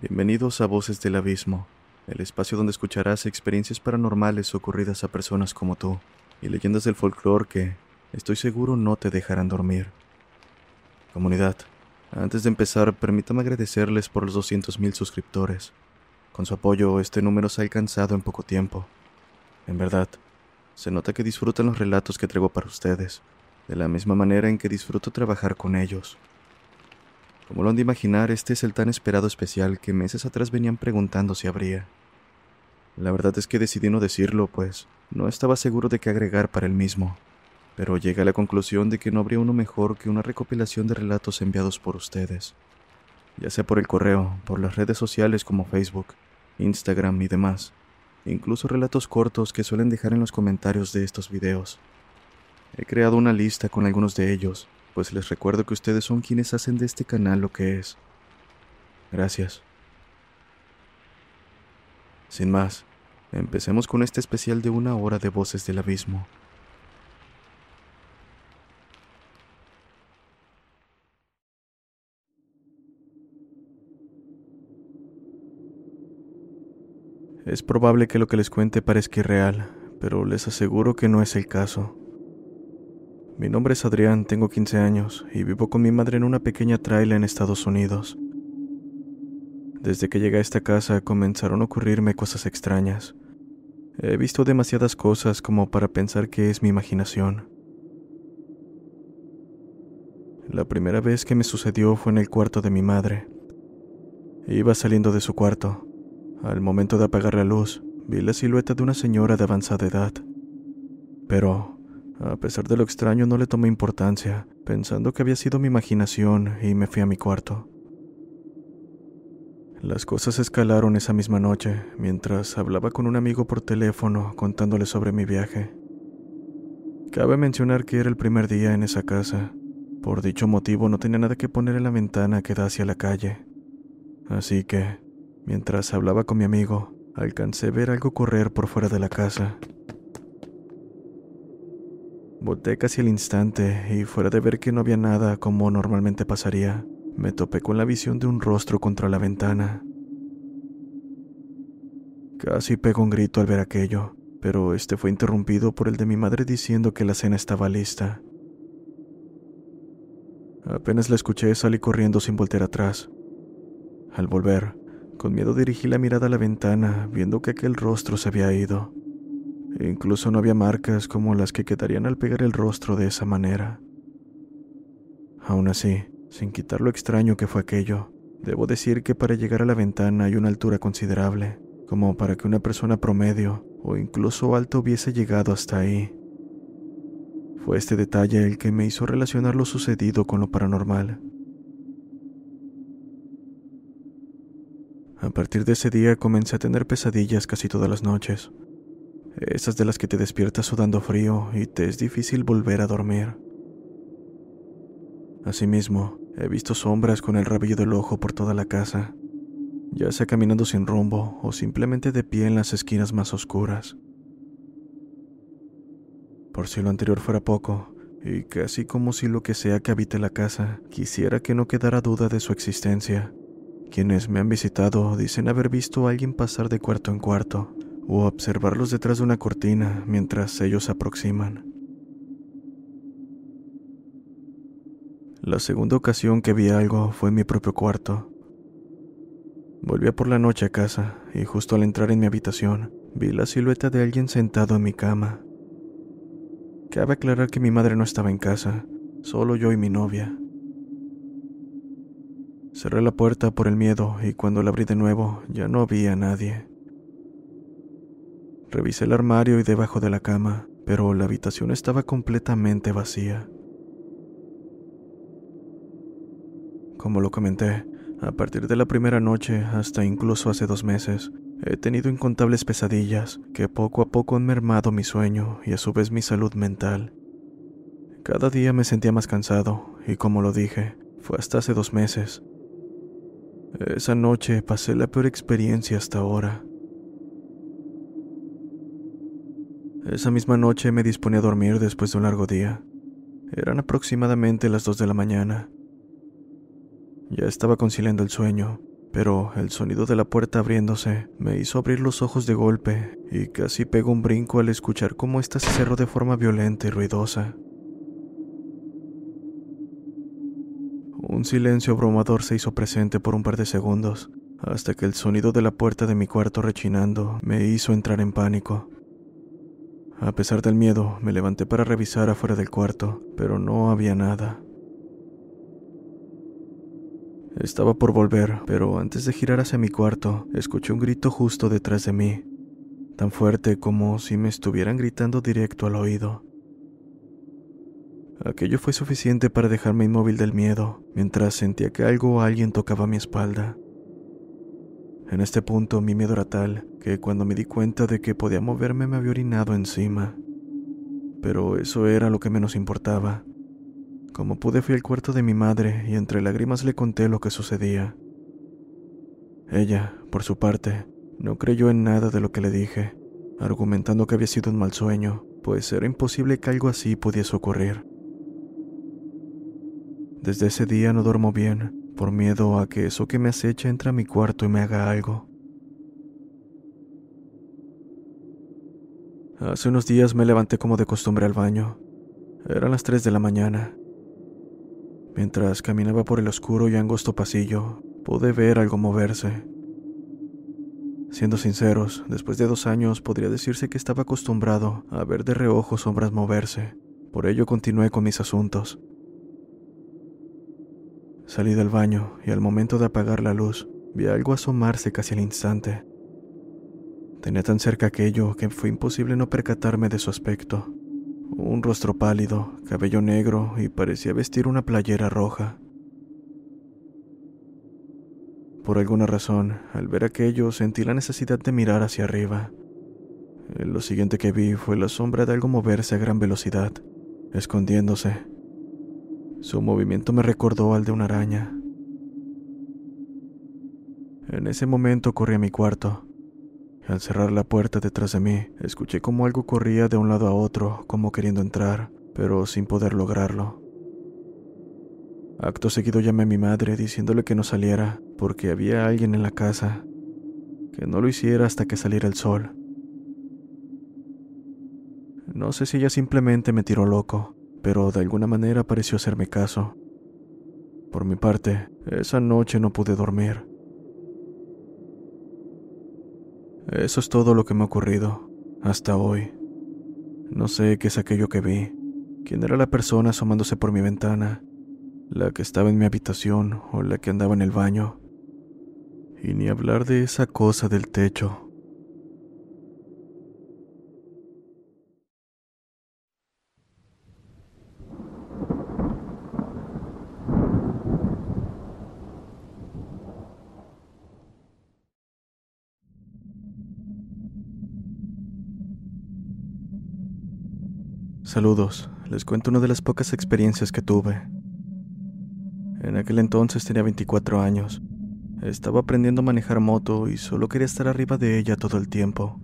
Bienvenidos a Voces del Abismo, el espacio donde escucharás experiencias paranormales ocurridas a personas como tú y leyendas del folclore que, estoy seguro, no te dejarán dormir. Comunidad, antes de empezar, permítame agradecerles por los 200.000 suscriptores. Con su apoyo, este número se ha alcanzado en poco tiempo. En verdad, se nota que disfrutan los relatos que traigo para ustedes, de la misma manera en que disfruto trabajar con ellos. Como lo han de imaginar, este es el tan esperado especial que meses atrás venían preguntando si habría. La verdad es que decidí no decirlo, pues no estaba seguro de qué agregar para el mismo, pero llegué a la conclusión de que no habría uno mejor que una recopilación de relatos enviados por ustedes, ya sea por el correo, por las redes sociales como Facebook, Instagram y demás, incluso relatos cortos que suelen dejar en los comentarios de estos videos. He creado una lista con algunos de ellos, pues les recuerdo que ustedes son quienes hacen de este canal lo que es. Gracias. Sin más, empecemos con este especial de una hora de voces del abismo. Es probable que lo que les cuente parezca irreal, pero les aseguro que no es el caso. Mi nombre es Adrián, tengo 15 años y vivo con mi madre en una pequeña traila en Estados Unidos. Desde que llegué a esta casa comenzaron a ocurrirme cosas extrañas. He visto demasiadas cosas como para pensar que es mi imaginación. La primera vez que me sucedió fue en el cuarto de mi madre. Iba saliendo de su cuarto. Al momento de apagar la luz, vi la silueta de una señora de avanzada edad. Pero, a pesar de lo extraño, no le tomé importancia, pensando que había sido mi imaginación y me fui a mi cuarto. Las cosas escalaron esa misma noche, mientras hablaba con un amigo por teléfono contándole sobre mi viaje. Cabe mencionar que era el primer día en esa casa. Por dicho motivo no tenía nada que poner en la ventana que da hacia la calle. Así que, mientras hablaba con mi amigo, alcancé a ver algo correr por fuera de la casa. Volté casi al instante y fuera de ver que no había nada como normalmente pasaría, me topé con la visión de un rostro contra la ventana. Casi pego un grito al ver aquello, pero este fue interrumpido por el de mi madre diciendo que la cena estaba lista. Apenas la escuché salí corriendo sin voltear atrás. Al volver, con miedo dirigí la mirada a la ventana, viendo que aquel rostro se había ido. E incluso no había marcas como las que quedarían al pegar el rostro de esa manera. Aún así, sin quitar lo extraño que fue aquello, debo decir que para llegar a la ventana hay una altura considerable, como para que una persona promedio o incluso alto hubiese llegado hasta ahí. Fue este detalle el que me hizo relacionar lo sucedido con lo paranormal. A partir de ese día comencé a tener pesadillas casi todas las noches, esas de las que te despiertas sudando frío y te es difícil volver a dormir. Asimismo, he visto sombras con el rabillo del ojo por toda la casa, ya sea caminando sin rumbo o simplemente de pie en las esquinas más oscuras. Por si lo anterior fuera poco, y casi como si lo que sea que habite la casa quisiera que no quedara duda de su existencia, quienes me han visitado dicen haber visto a alguien pasar de cuarto en cuarto, o observarlos detrás de una cortina mientras ellos se aproximan. La segunda ocasión que vi algo fue en mi propio cuarto. Volví por la noche a casa y justo al entrar en mi habitación vi la silueta de alguien sentado en mi cama. Cabe aclarar que mi madre no estaba en casa, solo yo y mi novia. Cerré la puerta por el miedo y cuando la abrí de nuevo ya no había nadie. Revisé el armario y debajo de la cama, pero la habitación estaba completamente vacía. Como lo comenté, a partir de la primera noche hasta incluso hace dos meses, he tenido incontables pesadillas que poco a poco han mermado mi sueño y a su vez mi salud mental. Cada día me sentía más cansado y como lo dije, fue hasta hace dos meses. Esa noche pasé la peor experiencia hasta ahora. Esa misma noche me disponía a dormir después de un largo día. Eran aproximadamente las dos de la mañana ya estaba conciliando el sueño, pero el sonido de la puerta abriéndose me hizo abrir los ojos de golpe y casi pegó un brinco al escuchar cómo ésta se cerró de forma violenta y ruidosa. Un silencio abrumador se hizo presente por un par de segundos, hasta que el sonido de la puerta de mi cuarto rechinando me hizo entrar en pánico. A pesar del miedo, me levanté para revisar afuera del cuarto, pero no había nada. Estaba por volver, pero antes de girar hacia mi cuarto, escuché un grito justo detrás de mí, tan fuerte como si me estuvieran gritando directo al oído. Aquello fue suficiente para dejarme inmóvil del miedo, mientras sentía que algo o alguien tocaba mi espalda. En este punto mi miedo era tal que cuando me di cuenta de que podía moverme me había orinado encima. Pero eso era lo que menos importaba. Como pude fui al cuarto de mi madre y entre lágrimas le conté lo que sucedía. Ella, por su parte, no creyó en nada de lo que le dije, argumentando que había sido un mal sueño, pues era imposible que algo así pudiese ocurrir. Desde ese día no duermo bien, por miedo a que eso que me acecha entre a mi cuarto y me haga algo. Hace unos días me levanté como de costumbre al baño. Eran las 3 de la mañana Mientras caminaba por el oscuro y angosto pasillo, pude ver algo moverse. Siendo sinceros, después de dos años podría decirse que estaba acostumbrado a ver de reojo sombras moverse. Por ello continué con mis asuntos. Salí del baño y al momento de apagar la luz, vi algo asomarse casi al instante. Tenía tan cerca aquello que fue imposible no percatarme de su aspecto. Un rostro pálido, cabello negro y parecía vestir una playera roja. Por alguna razón, al ver aquello sentí la necesidad de mirar hacia arriba. Lo siguiente que vi fue la sombra de algo moverse a gran velocidad, escondiéndose. Su movimiento me recordó al de una araña. En ese momento corrí a mi cuarto. Al cerrar la puerta detrás de mí, escuché como algo corría de un lado a otro, como queriendo entrar, pero sin poder lograrlo. Acto seguido llamé a mi madre diciéndole que no saliera, porque había alguien en la casa, que no lo hiciera hasta que saliera el sol. No sé si ella simplemente me tiró loco, pero de alguna manera pareció hacerme caso. Por mi parte, esa noche no pude dormir. Eso es todo lo que me ha ocurrido hasta hoy. No sé qué es aquello que vi, quién era la persona asomándose por mi ventana, la que estaba en mi habitación o la que andaba en el baño. Y ni hablar de esa cosa del techo. Saludos, les cuento una de las pocas experiencias que tuve. En aquel entonces tenía 24 años. Estaba aprendiendo a manejar moto y solo quería estar arriba de ella todo el tiempo.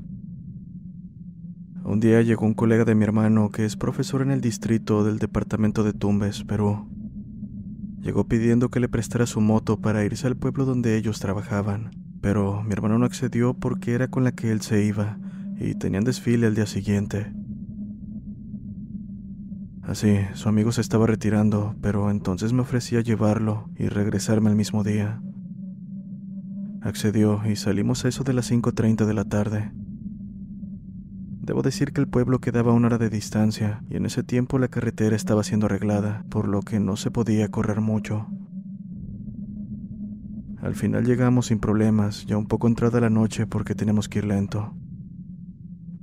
Un día llegó un colega de mi hermano que es profesor en el distrito del departamento de Tumbes, Perú. Llegó pidiendo que le prestara su moto para irse al pueblo donde ellos trabajaban, pero mi hermano no accedió porque era con la que él se iba y tenían desfile al día siguiente. Así, su amigo se estaba retirando, pero entonces me ofrecía llevarlo y regresarme el mismo día. Accedió y salimos a eso de las 5.30 de la tarde. Debo decir que el pueblo quedaba a una hora de distancia y en ese tiempo la carretera estaba siendo arreglada, por lo que no se podía correr mucho. Al final llegamos sin problemas, ya un poco entrada la noche porque teníamos que ir lento.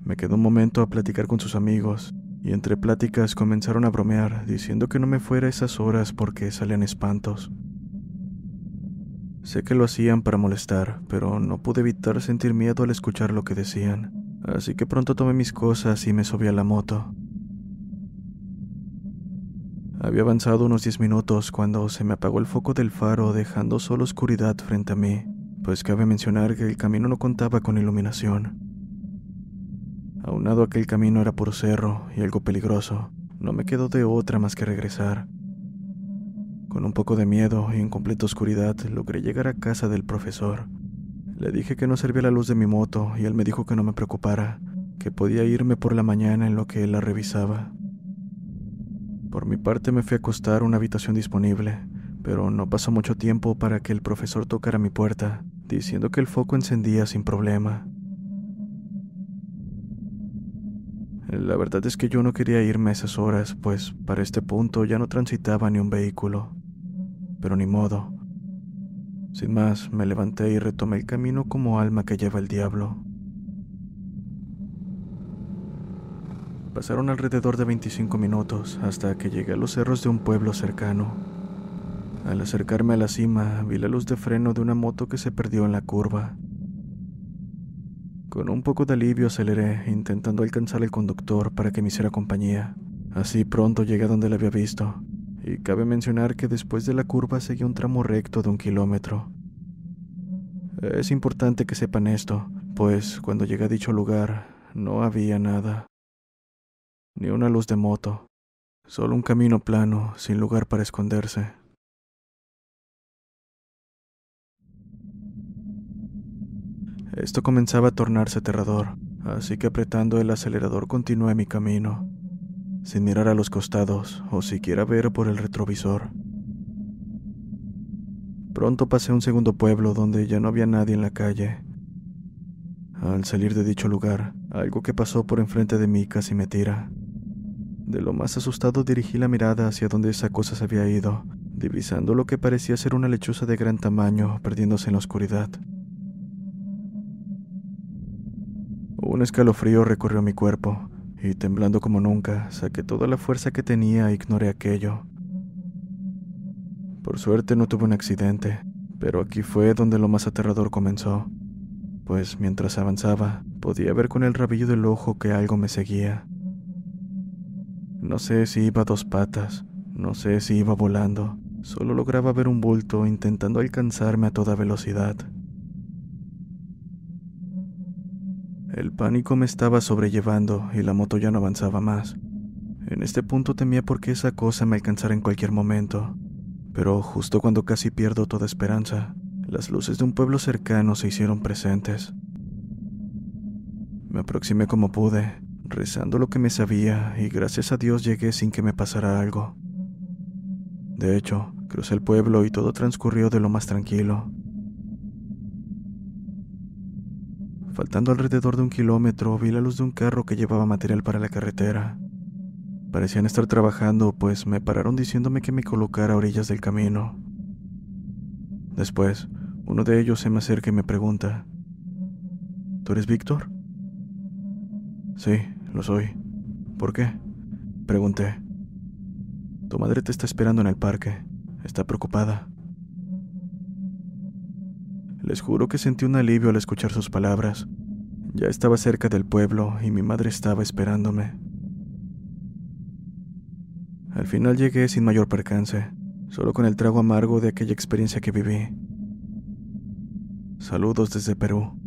Me quedó un momento a platicar con sus amigos, y entre pláticas comenzaron a bromear, diciendo que no me fuera a esas horas porque salían espantos. Sé que lo hacían para molestar, pero no pude evitar sentir miedo al escuchar lo que decían, así que pronto tomé mis cosas y me subí a la moto. Había avanzado unos diez minutos cuando se me apagó el foco del faro dejando solo oscuridad frente a mí, pues cabe mencionar que el camino no contaba con iluminación. Aunado a que el camino era por cerro y algo peligroso, no me quedó de otra más que regresar. Con un poco de miedo y en completa oscuridad logré llegar a casa del profesor. Le dije que no servía la luz de mi moto y él me dijo que no me preocupara, que podía irme por la mañana en lo que él la revisaba. Por mi parte me fui a acostar una habitación disponible, pero no pasó mucho tiempo para que el profesor tocara mi puerta, diciendo que el foco encendía sin problema. La verdad es que yo no quería irme a esas horas, pues para este punto ya no transitaba ni un vehículo pero ni modo. Sin más, me levanté y retomé el camino como alma que lleva el diablo. Pasaron alrededor de 25 minutos hasta que llegué a los cerros de un pueblo cercano. Al acercarme a la cima, vi la luz de freno de una moto que se perdió en la curva. Con un poco de alivio aceleré, intentando alcanzar al conductor para que me hiciera compañía. Así pronto llegué a donde la había visto y cabe mencionar que después de la curva seguía un tramo recto de un kilómetro. Es importante que sepan esto, pues cuando llegué a dicho lugar no había nada, ni una luz de moto, solo un camino plano sin lugar para esconderse. Esto comenzaba a tornarse aterrador, así que apretando el acelerador continué mi camino sin mirar a los costados o siquiera ver por el retrovisor. Pronto pasé a un segundo pueblo donde ya no había nadie en la calle. Al salir de dicho lugar, algo que pasó por enfrente de mí casi me tira. De lo más asustado dirigí la mirada hacia donde esa cosa se había ido, divisando lo que parecía ser una lechuza de gran tamaño perdiéndose en la oscuridad. Un escalofrío recorrió mi cuerpo, y temblando como nunca, saqué toda la fuerza que tenía e ignoré aquello. Por suerte no tuve un accidente, pero aquí fue donde lo más aterrador comenzó, pues mientras avanzaba podía ver con el rabillo del ojo que algo me seguía. No sé si iba a dos patas, no sé si iba volando, solo lograba ver un bulto intentando alcanzarme a toda velocidad. El pánico me estaba sobrellevando y la moto ya no avanzaba más. En este punto temía porque esa cosa me alcanzara en cualquier momento, pero justo cuando casi pierdo toda esperanza, las luces de un pueblo cercano se hicieron presentes. Me aproximé como pude, rezando lo que me sabía, y gracias a Dios llegué sin que me pasara algo. De hecho, crucé el pueblo y todo transcurrió de lo más tranquilo. Faltando alrededor de un kilómetro, vi la luz de un carro que llevaba material para la carretera. Parecían estar trabajando, pues me pararon diciéndome que me colocara a orillas del camino. Después, uno de ellos se me acerca y me pregunta, ¿Tú eres Víctor? Sí, lo soy. ¿Por qué? Pregunté. Tu madre te está esperando en el parque. Está preocupada. Les juro que sentí un alivio al escuchar sus palabras. Ya estaba cerca del pueblo y mi madre estaba esperándome. Al final llegué sin mayor percance, solo con el trago amargo de aquella experiencia que viví. Saludos desde Perú.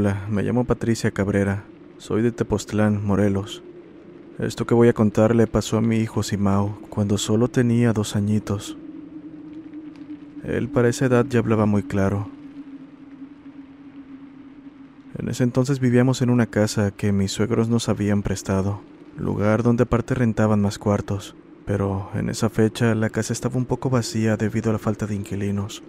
Hola, me llamo Patricia Cabrera. Soy de Tepoztlán, Morelos. Esto que voy a contar le pasó a mi hijo Simao cuando solo tenía dos añitos. Él para esa edad ya hablaba muy claro. En ese entonces vivíamos en una casa que mis suegros nos habían prestado, lugar donde aparte rentaban más cuartos, pero en esa fecha la casa estaba un poco vacía debido a la falta de inquilinos.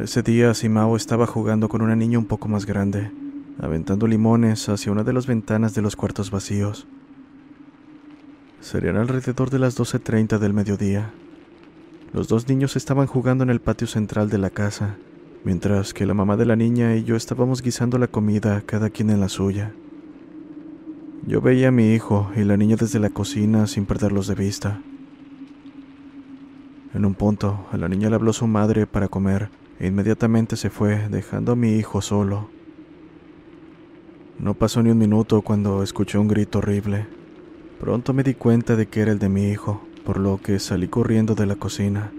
Ese día Simao estaba jugando con una niña un poco más grande, aventando limones hacia una de las ventanas de los cuartos vacíos. Serían alrededor de las 12.30 del mediodía. Los dos niños estaban jugando en el patio central de la casa, mientras que la mamá de la niña y yo estábamos guisando la comida, cada quien en la suya. Yo veía a mi hijo y la niña desde la cocina sin perderlos de vista. En un punto, a la niña le habló su madre para comer inmediatamente se fue, dejando a mi hijo solo. No pasó ni un minuto cuando escuché un grito horrible. Pronto me di cuenta de que era el de mi hijo, por lo que salí corriendo de la cocina.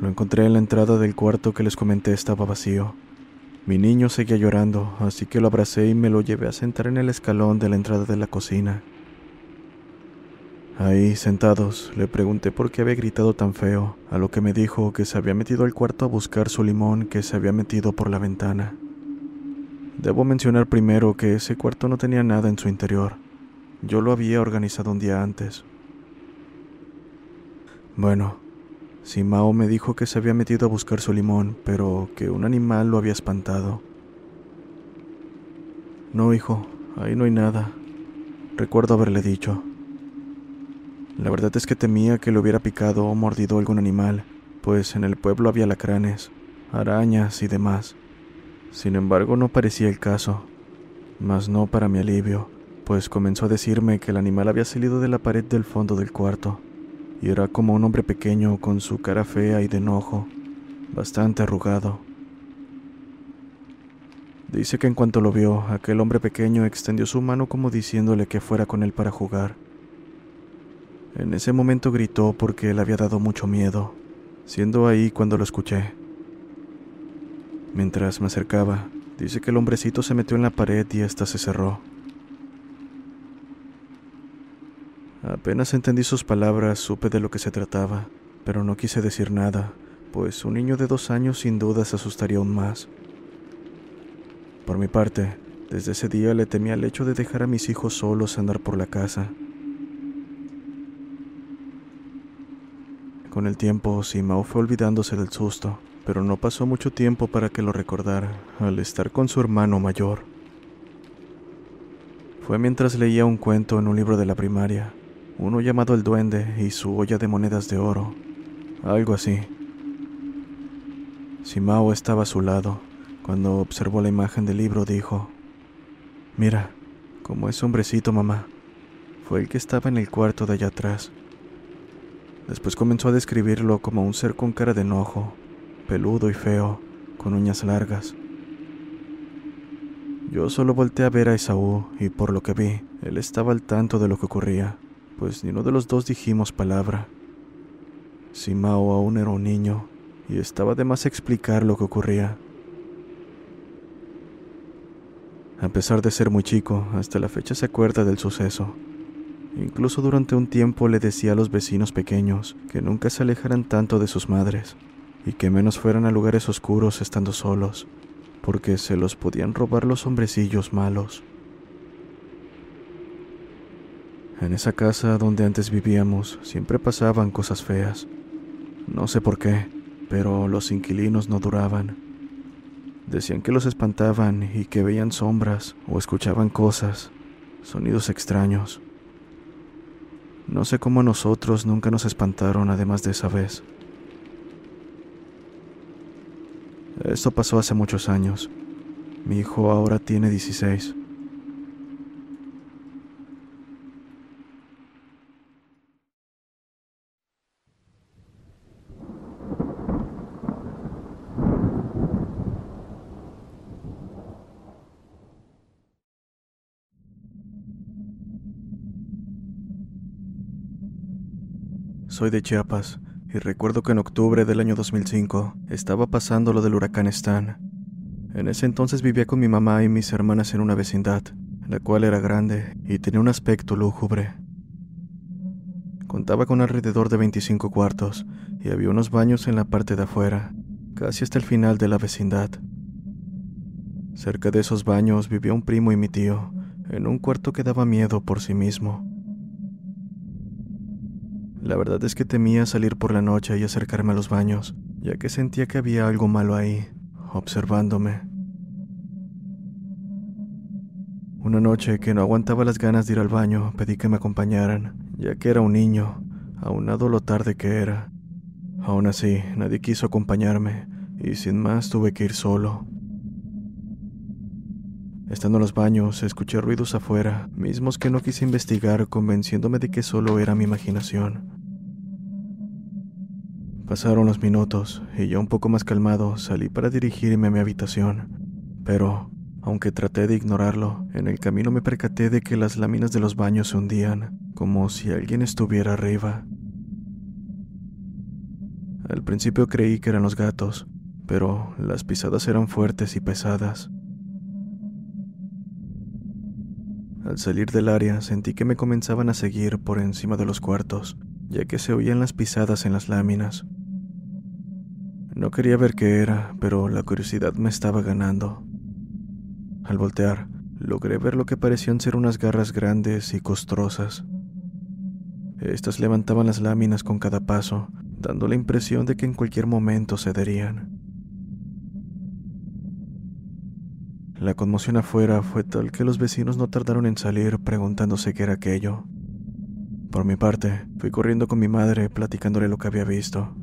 Lo encontré en la entrada del cuarto que les comenté estaba vacío. Mi niño seguía llorando, así que lo abracé y me lo llevé a sentar en el escalón de la entrada de la cocina. Ahí, sentados, le pregunté por qué había gritado tan feo, a lo que me dijo que se había metido al cuarto a buscar su limón que se había metido por la ventana. Debo mencionar primero que ese cuarto no tenía nada en su interior. Yo lo había organizado un día antes. Bueno, Simao me dijo que se había metido a buscar su limón, pero que un animal lo había espantado. No, hijo, ahí no hay nada. Recuerdo haberle dicho. La verdad es que temía que le hubiera picado o mordido algún animal, pues en el pueblo había lacranes, arañas y demás. Sin embargo, no parecía el caso, mas no para mi alivio, pues comenzó a decirme que el animal había salido de la pared del fondo del cuarto, y era como un hombre pequeño con su cara fea y de enojo, bastante arrugado. Dice que en cuanto lo vio, aquel hombre pequeño extendió su mano como diciéndole que fuera con él para jugar. En ese momento gritó porque le había dado mucho miedo, siendo ahí cuando lo escuché. Mientras me acercaba, dice que el hombrecito se metió en la pared y ésta se cerró. Apenas entendí sus palabras, supe de lo que se trataba, pero no quise decir nada, pues un niño de dos años sin duda se asustaría aún más. Por mi parte, desde ese día le temía el hecho de dejar a mis hijos solos andar por la casa. Con el tiempo, Simao fue olvidándose del susto, pero no pasó mucho tiempo para que lo recordara, al estar con su hermano mayor. Fue mientras leía un cuento en un libro de la primaria, uno llamado El Duende y su olla de monedas de oro, algo así. Simao estaba a su lado. Cuando observó la imagen del libro dijo, Mira, como ese hombrecito, mamá. Fue el que estaba en el cuarto de allá atrás. Después comenzó a describirlo como un ser con cara de enojo, peludo y feo, con uñas largas. Yo solo volteé a ver a Esaú y por lo que vi, él estaba al tanto de lo que ocurría, pues ni uno de los dos dijimos palabra. Simao aún era un niño y estaba de más explicar lo que ocurría. A pesar de ser muy chico, hasta la fecha se acuerda del suceso. Incluso durante un tiempo le decía a los vecinos pequeños que nunca se alejaran tanto de sus madres y que menos fueran a lugares oscuros estando solos, porque se los podían robar los hombrecillos malos. En esa casa donde antes vivíamos siempre pasaban cosas feas. No sé por qué, pero los inquilinos no duraban. Decían que los espantaban y que veían sombras o escuchaban cosas, sonidos extraños. No sé cómo a nosotros nunca nos espantaron además de esa vez. Esto pasó hace muchos años. Mi hijo ahora tiene 16. Soy de Chiapas y recuerdo que en octubre del año 2005 estaba pasando lo del huracán Stan. En ese entonces vivía con mi mamá y mis hermanas en una vecindad, la cual era grande y tenía un aspecto lúgubre. Contaba con alrededor de 25 cuartos y había unos baños en la parte de afuera, casi hasta el final de la vecindad. Cerca de esos baños vivía un primo y mi tío, en un cuarto que daba miedo por sí mismo. La verdad es que temía salir por la noche y acercarme a los baños, ya que sentía que había algo malo ahí, observándome. Una noche que no aguantaba las ganas de ir al baño, pedí que me acompañaran, ya que era un niño, aunado lo tarde que era. Aún así, nadie quiso acompañarme, y sin más tuve que ir solo. Estando en los baños, escuché ruidos afuera, mismos que no quise investigar, convenciéndome de que solo era mi imaginación. Pasaron los minutos, y ya un poco más calmado salí para dirigirme a mi habitación, pero, aunque traté de ignorarlo, en el camino me percaté de que las láminas de los baños se hundían, como si alguien estuviera arriba. Al principio creí que eran los gatos, pero las pisadas eran fuertes y pesadas. Al salir del área sentí que me comenzaban a seguir por encima de los cuartos, ya que se oían las pisadas en las láminas. No quería ver qué era, pero la curiosidad me estaba ganando. Al voltear, logré ver lo que parecían ser unas garras grandes y costrosas. Estas levantaban las láminas con cada paso, dando la impresión de que en cualquier momento cederían. La conmoción afuera fue tal que los vecinos no tardaron en salir preguntándose qué era aquello. Por mi parte, fui corriendo con mi madre platicándole lo que había visto.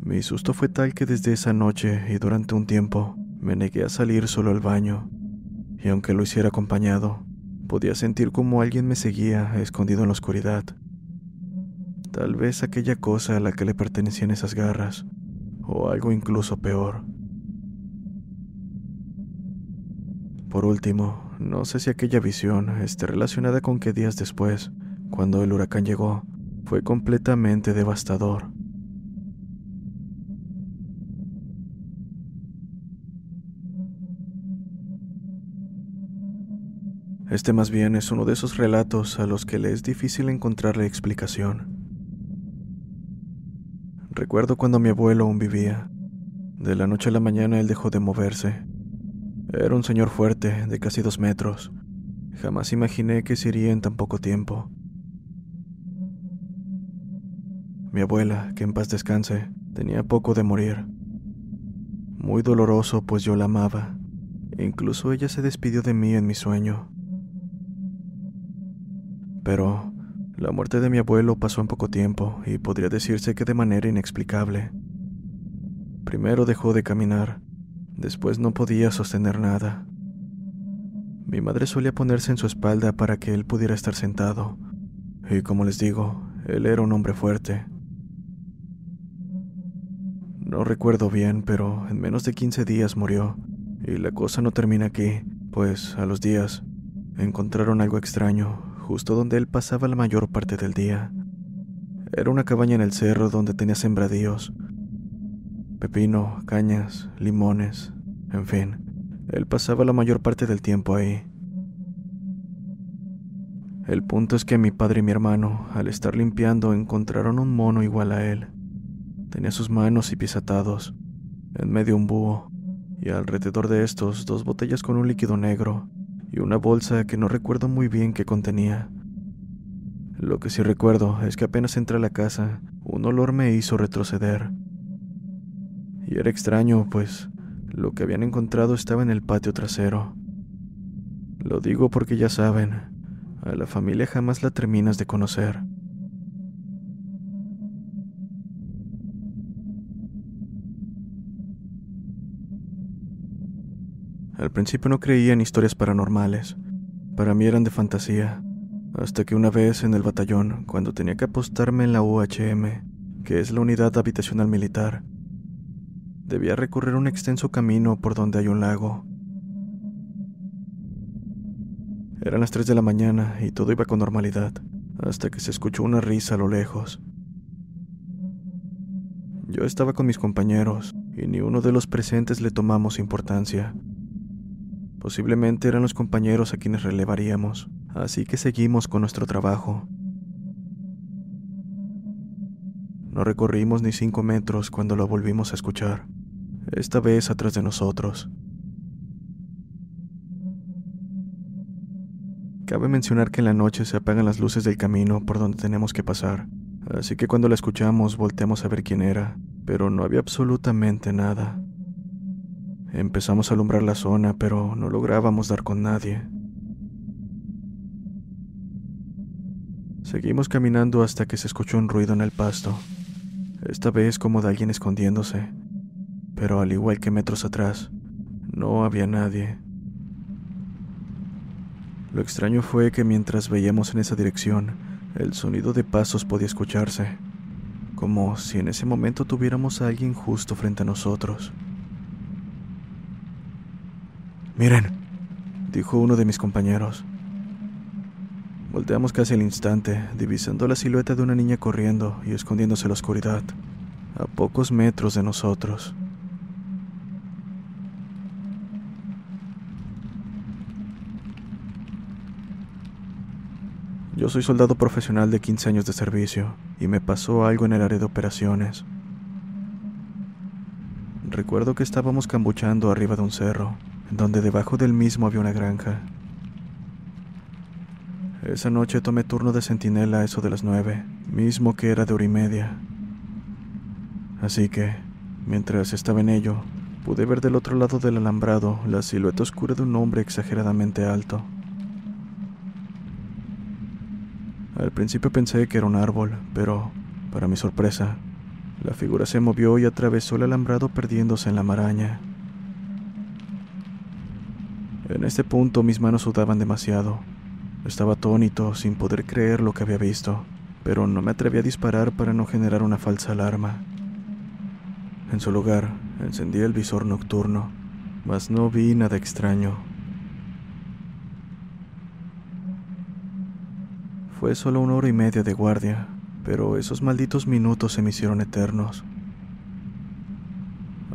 Mi susto fue tal que desde esa noche y durante un tiempo me negué a salir solo al baño, y aunque lo hiciera acompañado, podía sentir como alguien me seguía escondido en la oscuridad. Tal vez aquella cosa a la que le pertenecían esas garras, o algo incluso peor. Por último, no sé si aquella visión esté relacionada con que días después, cuando el huracán llegó, fue completamente devastador. Este más bien es uno de esos relatos a los que le es difícil encontrarle explicación. Recuerdo cuando mi abuelo aún vivía. De la noche a la mañana él dejó de moverse era un señor fuerte, de casi dos metros. Jamás imaginé que sería en tan poco tiempo. Mi abuela, que en paz descanse, tenía poco de morir. Muy doloroso, pues yo la amaba. E incluso ella se despidió de mí en mi sueño. Pero la muerte de mi abuelo pasó en poco tiempo y podría decirse que de manera inexplicable. Primero dejó de caminar Después no podía sostener nada. Mi madre solía ponerse en su espalda para que él pudiera estar sentado. Y como les digo, él era un hombre fuerte. No recuerdo bien, pero en menos de 15 días murió. Y la cosa no termina aquí, pues a los días encontraron algo extraño justo donde él pasaba la mayor parte del día. Era una cabaña en el cerro donde tenía sembradíos, pepino, cañas, limones, en fin. Él pasaba la mayor parte del tiempo ahí. El punto es que mi padre y mi hermano, al estar limpiando, encontraron un mono igual a él. Tenía sus manos y pies atados, en medio un búho, y alrededor de estos dos botellas con un líquido negro y una bolsa que no recuerdo muy bien qué contenía. Lo que sí recuerdo es que apenas entré a la casa, un olor me hizo retroceder. Y era extraño, pues lo que habían encontrado estaba en el patio trasero. Lo digo porque ya saben, a la familia jamás la terminas de conocer. Al principio no creía en historias paranormales. Para mí eran de fantasía. Hasta que una vez en el batallón, cuando tenía que apostarme en la UHM, que es la unidad habitacional militar, Debía recorrer un extenso camino por donde hay un lago. Eran las 3 de la mañana y todo iba con normalidad, hasta que se escuchó una risa a lo lejos. Yo estaba con mis compañeros y ni uno de los presentes le tomamos importancia. Posiblemente eran los compañeros a quienes relevaríamos, así que seguimos con nuestro trabajo. No recorrimos ni cinco metros cuando lo volvimos a escuchar esta vez atrás de nosotros. Cabe mencionar que en la noche se apagan las luces del camino por donde tenemos que pasar, Así que cuando la escuchamos volteamos a ver quién era, pero no había absolutamente nada. Empezamos a alumbrar la zona, pero no lográbamos dar con nadie. Seguimos caminando hasta que se escuchó un ruido en el pasto, esta vez como de alguien escondiéndose, pero al igual que metros atrás, no había nadie. Lo extraño fue que mientras veíamos en esa dirección, el sonido de pasos podía escucharse, como si en ese momento tuviéramos a alguien justo frente a nosotros. Miren, dijo uno de mis compañeros. Volteamos casi al instante, divisando la silueta de una niña corriendo y escondiéndose en la oscuridad, a pocos metros de nosotros. Yo soy soldado profesional de 15 años de servicio y me pasó algo en el área de operaciones. Recuerdo que estábamos cambuchando arriba de un cerro, donde debajo del mismo había una granja. Esa noche tomé turno de centinela a eso de las nueve, mismo que era de hora y media. Así que, mientras estaba en ello, pude ver del otro lado del alambrado la silueta oscura de un hombre exageradamente alto. Al principio pensé que era un árbol, pero, para mi sorpresa, la figura se movió y atravesó el alambrado perdiéndose en la maraña. En este punto mis manos sudaban demasiado. Estaba atónito, sin poder creer lo que había visto, pero no me atreví a disparar para no generar una falsa alarma. En su lugar, encendí el visor nocturno, mas no vi nada extraño. Fue solo una hora y media de guardia, pero esos malditos minutos se me hicieron eternos.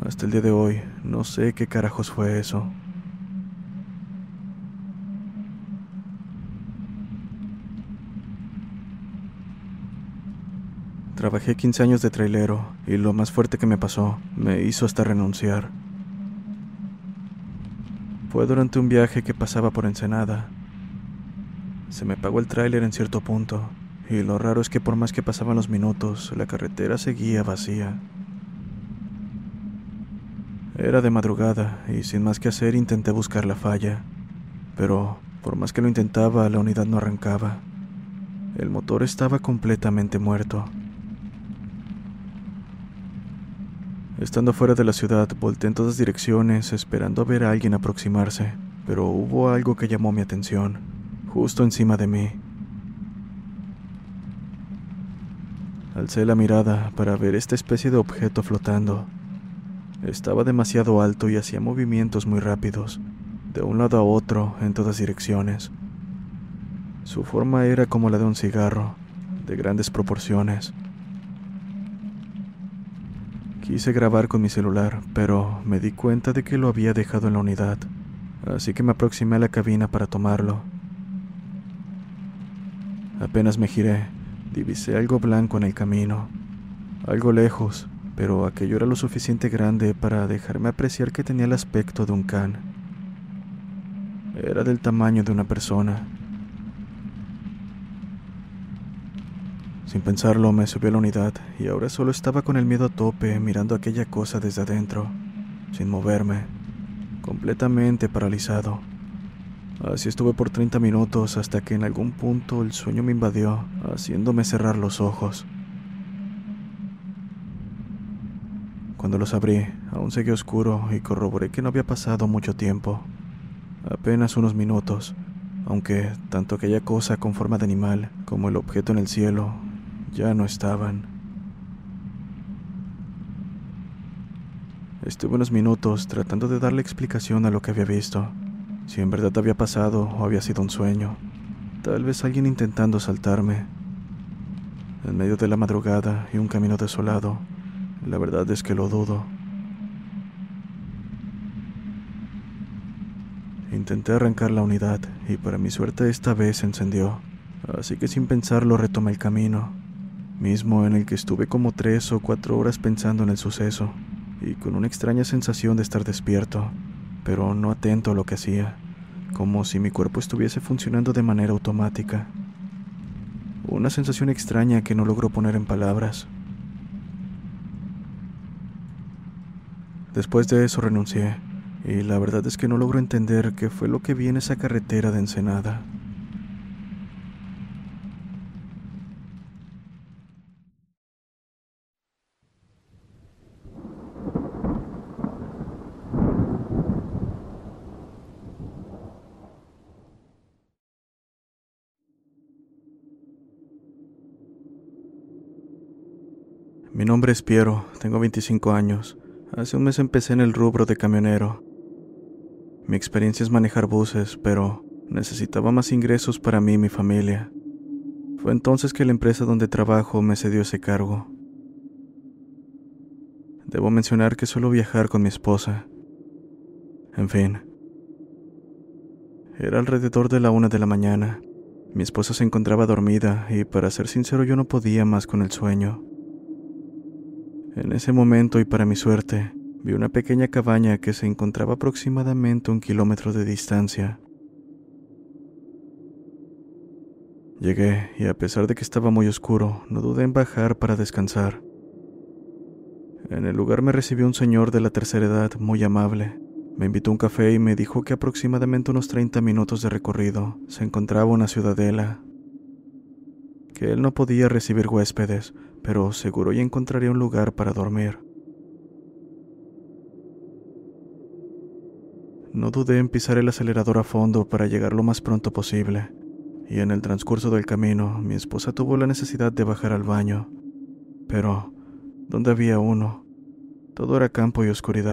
Hasta el día de hoy, no sé qué carajos fue eso. Trabajé 15 años de trailero y lo más fuerte que me pasó me hizo hasta renunciar. Fue durante un viaje que pasaba por Ensenada. Se me pagó el tráiler en cierto punto y lo raro es que por más que pasaban los minutos, la carretera seguía vacía. Era de madrugada y sin más que hacer intenté buscar la falla, pero por más que lo intentaba, la unidad no arrancaba. El motor estaba completamente muerto. Estando fuera de la ciudad, volteé en todas direcciones esperando a ver a alguien aproximarse, pero hubo algo que llamó mi atención, justo encima de mí. Alcé la mirada para ver esta especie de objeto flotando. Estaba demasiado alto y hacía movimientos muy rápidos, de un lado a otro, en todas direcciones. Su forma era como la de un cigarro, de grandes proporciones. Quise grabar con mi celular, pero me di cuenta de que lo había dejado en la unidad, así que me aproximé a la cabina para tomarlo. Apenas me giré, divisé algo blanco en el camino, algo lejos, pero aquello era lo suficiente grande para dejarme apreciar que tenía el aspecto de un can. Era del tamaño de una persona, Sin pensarlo, me subí a la unidad y ahora solo estaba con el miedo a tope mirando aquella cosa desde adentro, sin moverme, completamente paralizado. Así estuve por 30 minutos hasta que en algún punto el sueño me invadió, haciéndome cerrar los ojos. Cuando los abrí, aún seguía oscuro y corroboré que no había pasado mucho tiempo, apenas unos minutos, aunque tanto aquella cosa con forma de animal como el objeto en el cielo ya no estaban. Estuve unos minutos tratando de darle explicación a lo que había visto, si en verdad había pasado o había sido un sueño, tal vez alguien intentando saltarme. En medio de la madrugada y un camino desolado, la verdad es que lo dudo. Intenté arrancar la unidad y para mi suerte esta vez se encendió, así que sin pensarlo retomé el camino mismo en el que estuve como tres o cuatro horas pensando en el suceso y con una extraña sensación de estar despierto, pero no atento a lo que hacía, como si mi cuerpo estuviese funcionando de manera automática. una sensación extraña que no logro poner en palabras. Después de eso renuncié, y la verdad es que no logro entender qué fue lo que vi en esa carretera de Ensenada. Mi nombre es Piero, tengo 25 años. Hace un mes empecé en el rubro de camionero. Mi experiencia es manejar buses, pero necesitaba más ingresos para mí y mi familia. Fue entonces que la empresa donde trabajo me cedió ese cargo. Debo mencionar que suelo viajar con mi esposa. En fin. Era alrededor de la una de la mañana. Mi esposa se encontraba dormida y para ser sincero yo no podía más con el sueño. En ese momento y para mi suerte, vi una pequeña cabaña que se encontraba aproximadamente un kilómetro de distancia. Llegué y a pesar de que estaba muy oscuro, no dudé en bajar para descansar. En el lugar me recibió un señor de la tercera edad muy amable. Me invitó a un café y me dijo que aproximadamente unos 30 minutos de recorrido se encontraba una ciudadela que él no podía recibir huéspedes, pero seguro ya encontraría un lugar para dormir. No dudé en pisar el acelerador a fondo para llegar lo más pronto posible, y en el transcurso del camino mi esposa tuvo la necesidad de bajar al baño. Pero, ¿dónde había uno? Todo era campo y oscuridad.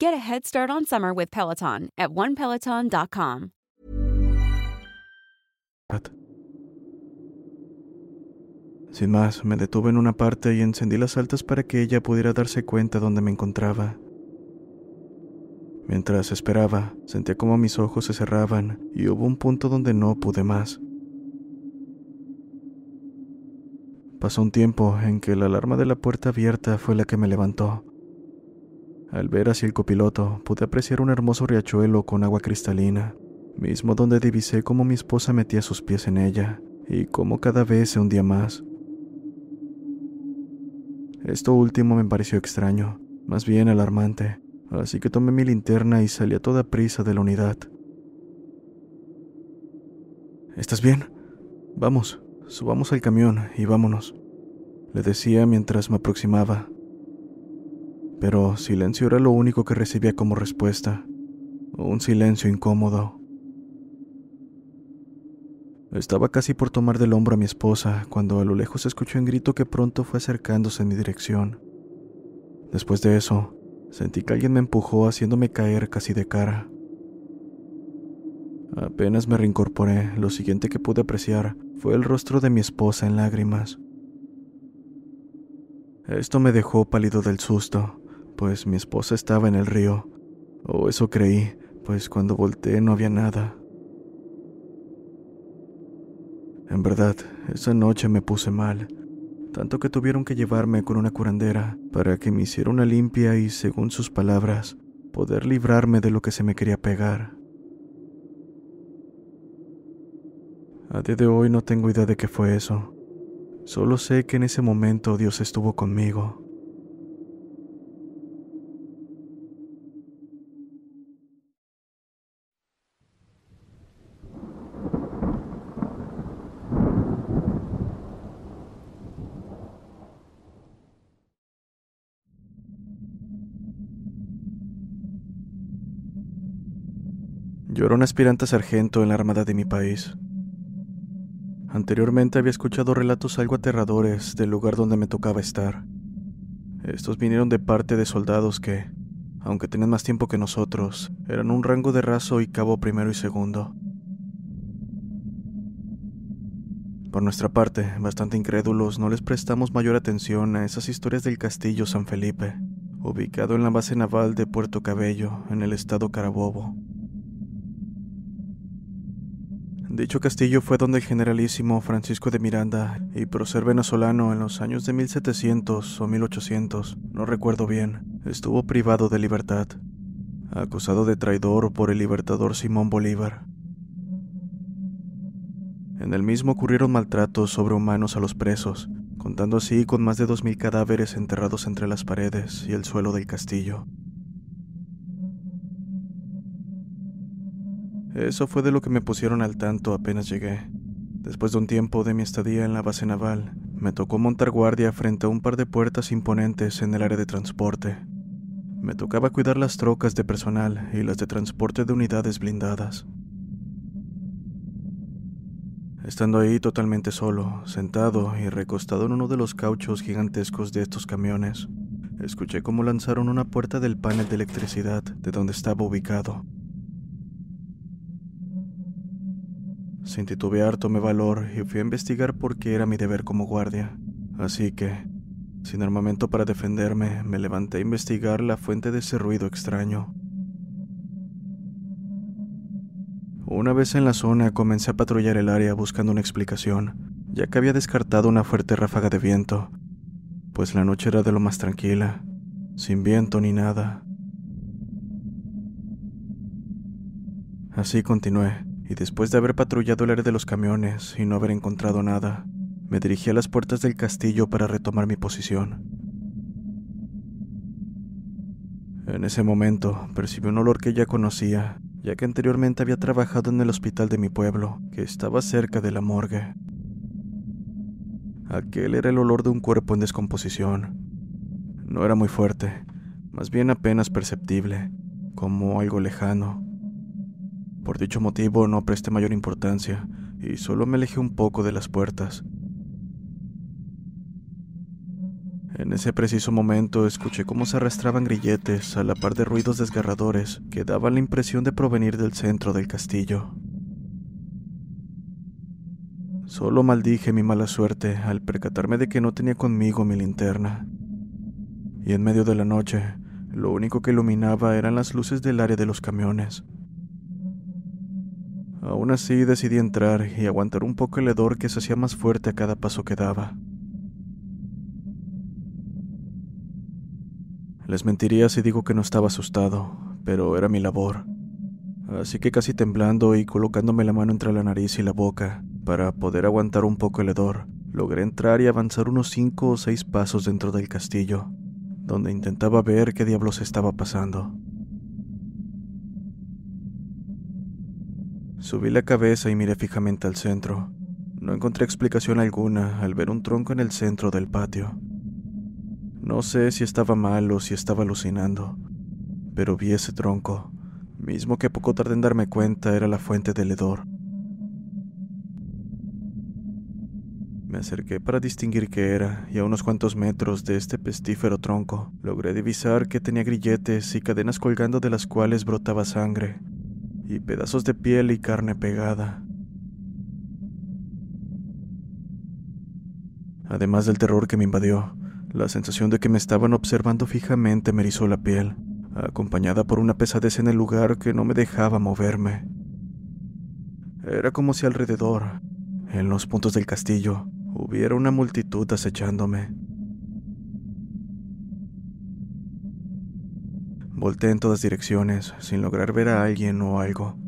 Get a head start on summer with Peloton at onepeloton.com. Sin más, me detuve en una parte y encendí las altas para que ella pudiera darse cuenta dónde me encontraba. Mientras esperaba, sentía como mis ojos se cerraban y hubo un punto donde no pude más. Pasó un tiempo en que la alarma de la puerta abierta fue la que me levantó. Al ver hacia el copiloto, pude apreciar un hermoso riachuelo con agua cristalina, mismo donde divisé cómo mi esposa metía sus pies en ella y cómo cada vez se hundía más. Esto último me pareció extraño, más bien alarmante, así que tomé mi linterna y salí a toda prisa de la unidad. ¿Estás bien? Vamos, subamos al camión y vámonos, le decía mientras me aproximaba. Pero silencio era lo único que recibía como respuesta, un silencio incómodo. Estaba casi por tomar del hombro a mi esposa cuando a lo lejos escuché un grito que pronto fue acercándose en mi dirección. Después de eso, sentí que alguien me empujó haciéndome caer casi de cara. Apenas me reincorporé, lo siguiente que pude apreciar fue el rostro de mi esposa en lágrimas. Esto me dejó pálido del susto, pues mi esposa estaba en el río, o eso creí, pues cuando volteé no había nada. En verdad, esa noche me puse mal, tanto que tuvieron que llevarme con una curandera para que me hiciera una limpia y, según sus palabras, poder librarme de lo que se me quería pegar. A día de hoy no tengo idea de qué fue eso. Solo sé que en ese momento Dios estuvo conmigo. Yo era un aspirante sargento en la Armada de mi país. Anteriormente había escuchado relatos algo aterradores del lugar donde me tocaba estar. Estos vinieron de parte de soldados que, aunque tenían más tiempo que nosotros, eran un rango de raso y cabo primero y segundo. Por nuestra parte, bastante incrédulos, no les prestamos mayor atención a esas historias del castillo San Felipe, ubicado en la base naval de Puerto Cabello, en el estado Carabobo. Dicho castillo fue donde el generalísimo Francisco de Miranda y prócer venezolano en los años de 1700 o 1800, no recuerdo bien, estuvo privado de libertad, acusado de traidor por el libertador Simón Bolívar. En el mismo ocurrieron maltratos sobrehumanos a los presos, contando así con más de dos mil cadáveres enterrados entre las paredes y el suelo del castillo. Eso fue de lo que me pusieron al tanto apenas llegué. Después de un tiempo de mi estadía en la base naval, me tocó montar guardia frente a un par de puertas imponentes en el área de transporte. Me tocaba cuidar las trocas de personal y las de transporte de unidades blindadas. Estando ahí totalmente solo, sentado y recostado en uno de los cauchos gigantescos de estos camiones, escuché cómo lanzaron una puerta del panel de electricidad de donde estaba ubicado. Sin titubear tomé valor y fui a investigar por qué era mi deber como guardia. Así que, sin armamento para defenderme, me levanté a investigar la fuente de ese ruido extraño. Una vez en la zona comencé a patrullar el área buscando una explicación, ya que había descartado una fuerte ráfaga de viento, pues la noche era de lo más tranquila, sin viento ni nada. Así continué, y después de haber patrullado el área de los camiones y no haber encontrado nada, me dirigí a las puertas del castillo para retomar mi posición. En ese momento percibí un olor que ya conocía, ya que anteriormente había trabajado en el hospital de mi pueblo, que estaba cerca de la morgue. Aquel era el olor de un cuerpo en descomposición. No era muy fuerte, más bien apenas perceptible, como algo lejano. Por dicho motivo no presté mayor importancia y solo me alejé un poco de las puertas. En ese preciso momento escuché cómo se arrastraban grilletes a la par de ruidos desgarradores que daban la impresión de provenir del centro del castillo. Solo maldije mi mala suerte al percatarme de que no tenía conmigo mi linterna. Y en medio de la noche, lo único que iluminaba eran las luces del área de los camiones. Aún así decidí entrar y aguantar un poco el hedor que se hacía más fuerte a cada paso que daba. Les mentiría si digo que no estaba asustado, pero era mi labor. Así que casi temblando y colocándome la mano entre la nariz y la boca para poder aguantar un poco el hedor, logré entrar y avanzar unos cinco o seis pasos dentro del castillo, donde intentaba ver qué diablos estaba pasando. Subí la cabeza y miré fijamente al centro. No encontré explicación alguna al ver un tronco en el centro del patio. No sé si estaba mal o si estaba alucinando, pero vi ese tronco, mismo que poco tardé en darme cuenta era la fuente del hedor. Me acerqué para distinguir qué era, y a unos cuantos metros de este pestífero tronco logré divisar que tenía grilletes y cadenas colgando de las cuales brotaba sangre, y pedazos de piel y carne pegada. Además del terror que me invadió, la sensación de que me estaban observando fijamente me erizó la piel, acompañada por una pesadez en el lugar que no me dejaba moverme. Era como si alrededor, en los puntos del castillo, hubiera una multitud acechándome. Volté en todas direcciones, sin lograr ver a alguien o algo.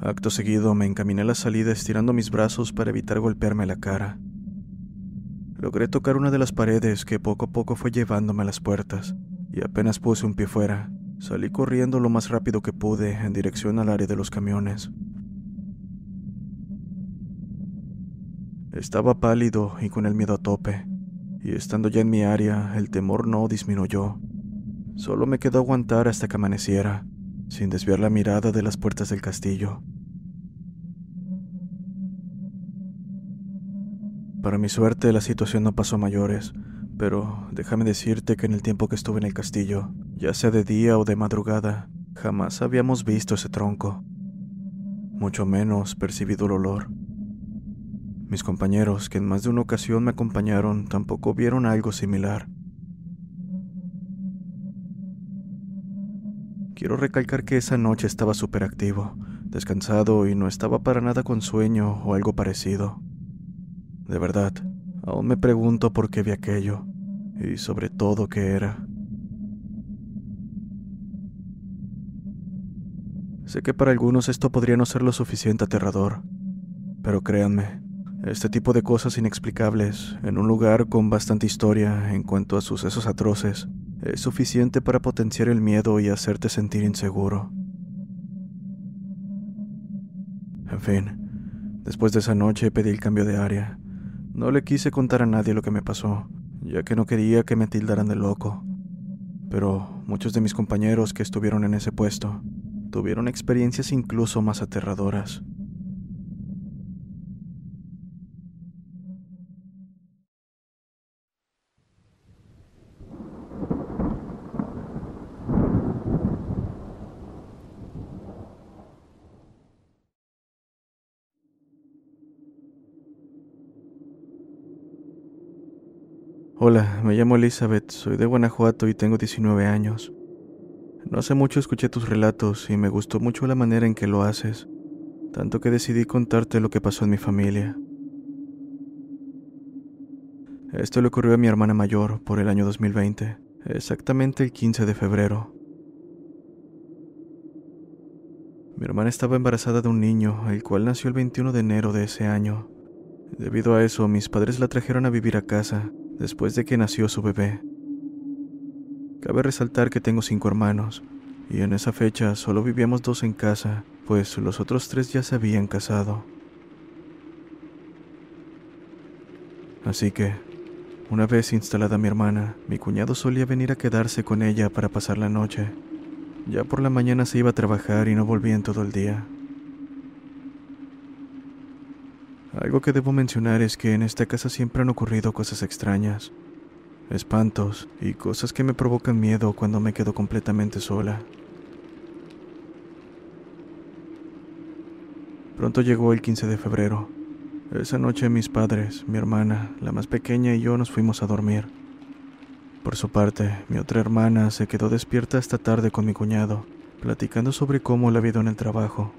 Acto seguido me encaminé a la salida estirando mis brazos para evitar golpearme la cara. Logré tocar una de las paredes que poco a poco fue llevándome a las puertas, y apenas puse un pie fuera, salí corriendo lo más rápido que pude en dirección al área de los camiones. Estaba pálido y con el miedo a tope, y estando ya en mi área, el temor no disminuyó. Solo me quedó aguantar hasta que amaneciera, sin desviar la mirada de las puertas del castillo. Para mi suerte, la situación no pasó a mayores, pero déjame decirte que en el tiempo que estuve en el castillo, ya sea de día o de madrugada, jamás habíamos visto ese tronco, mucho menos percibido el olor. Mis compañeros, que en más de una ocasión me acompañaron, tampoco vieron algo similar. Quiero recalcar que esa noche estaba súper activo, descansado y no estaba para nada con sueño o algo parecido. De verdad, aún me pregunto por qué vi aquello y sobre todo qué era. Sé que para algunos esto podría no ser lo suficiente aterrador, pero créanme, este tipo de cosas inexplicables, en un lugar con bastante historia en cuanto a sucesos atroces, es suficiente para potenciar el miedo y hacerte sentir inseguro. En fin, después de esa noche pedí el cambio de área. No le quise contar a nadie lo que me pasó, ya que no quería que me tildaran de loco. Pero muchos de mis compañeros que estuvieron en ese puesto tuvieron experiencias incluso más aterradoras. Hola, me llamo Elizabeth, soy de Guanajuato y tengo 19 años. No hace mucho escuché tus relatos y me gustó mucho la manera en que lo haces, tanto que decidí contarte lo que pasó en mi familia. Esto le ocurrió a mi hermana mayor por el año 2020, exactamente el 15 de febrero. Mi hermana estaba embarazada de un niño, el cual nació el 21 de enero de ese año. Debido a eso, mis padres la trajeron a vivir a casa después de que nació su bebé. Cabe resaltar que tengo cinco hermanos, y en esa fecha solo vivíamos dos en casa, pues los otros tres ya se habían casado. Así que, una vez instalada mi hermana, mi cuñado solía venir a quedarse con ella para pasar la noche. Ya por la mañana se iba a trabajar y no volvía en todo el día. Algo que debo mencionar es que en esta casa siempre han ocurrido cosas extrañas, espantos y cosas que me provocan miedo cuando me quedo completamente sola. Pronto llegó el 15 de febrero. Esa noche mis padres, mi hermana, la más pequeña y yo nos fuimos a dormir. Por su parte, mi otra hermana se quedó despierta esta tarde con mi cuñado, platicando sobre cómo la vida en el trabajo.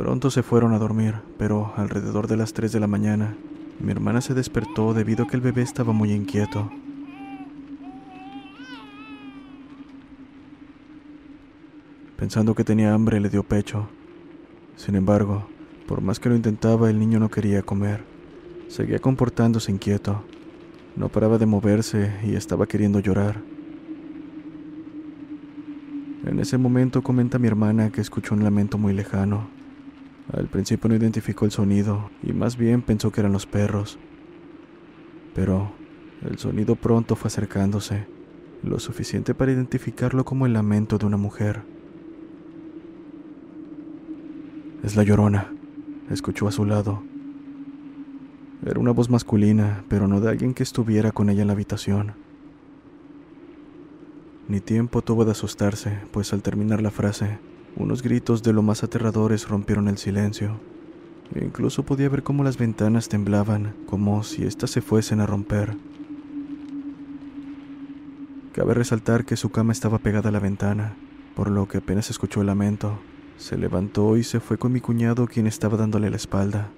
Pronto se fueron a dormir, pero alrededor de las 3 de la mañana, mi hermana se despertó debido a que el bebé estaba muy inquieto. Pensando que tenía hambre, le dio pecho. Sin embargo, por más que lo intentaba, el niño no quería comer. Seguía comportándose inquieto. No paraba de moverse y estaba queriendo llorar. En ese momento comenta mi hermana que escuchó un lamento muy lejano. Al principio no identificó el sonido y más bien pensó que eran los perros. Pero el sonido pronto fue acercándose, lo suficiente para identificarlo como el lamento de una mujer. Es la llorona, escuchó a su lado. Era una voz masculina, pero no de alguien que estuviera con ella en la habitación. Ni tiempo tuvo de asustarse, pues al terminar la frase, unos gritos de lo más aterradores rompieron el silencio. E incluso podía ver cómo las ventanas temblaban, como si éstas se fuesen a romper. Cabe resaltar que su cama estaba pegada a la ventana, por lo que apenas escuchó el lamento. Se levantó y se fue con mi cuñado quien estaba dándole la espalda,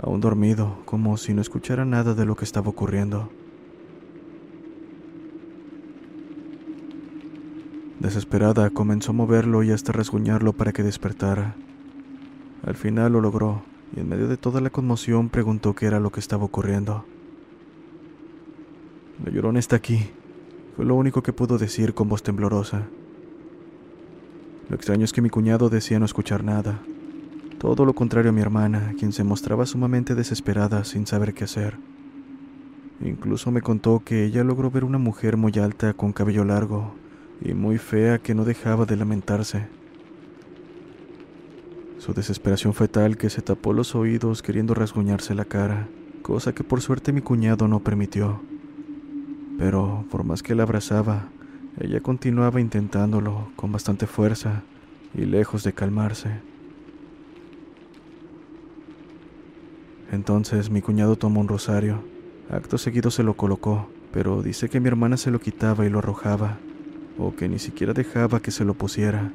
aún dormido, como si no escuchara nada de lo que estaba ocurriendo. Desesperada, comenzó a moverlo y hasta rasguñarlo para que despertara. Al final lo logró, y en medio de toda la conmoción preguntó qué era lo que estaba ocurriendo. La llorona está aquí, fue lo único que pudo decir con voz temblorosa. Lo extraño es que mi cuñado decía no escuchar nada. Todo lo contrario a mi hermana, quien se mostraba sumamente desesperada sin saber qué hacer. Incluso me contó que ella logró ver una mujer muy alta con cabello largo y muy fea que no dejaba de lamentarse. Su desesperación fue tal que se tapó los oídos queriendo rasguñarse la cara, cosa que por suerte mi cuñado no permitió. Pero por más que la abrazaba, ella continuaba intentándolo con bastante fuerza y lejos de calmarse. Entonces mi cuñado tomó un rosario. Acto seguido se lo colocó, pero dice que mi hermana se lo quitaba y lo arrojaba, o que ni siquiera dejaba que se lo pusiera.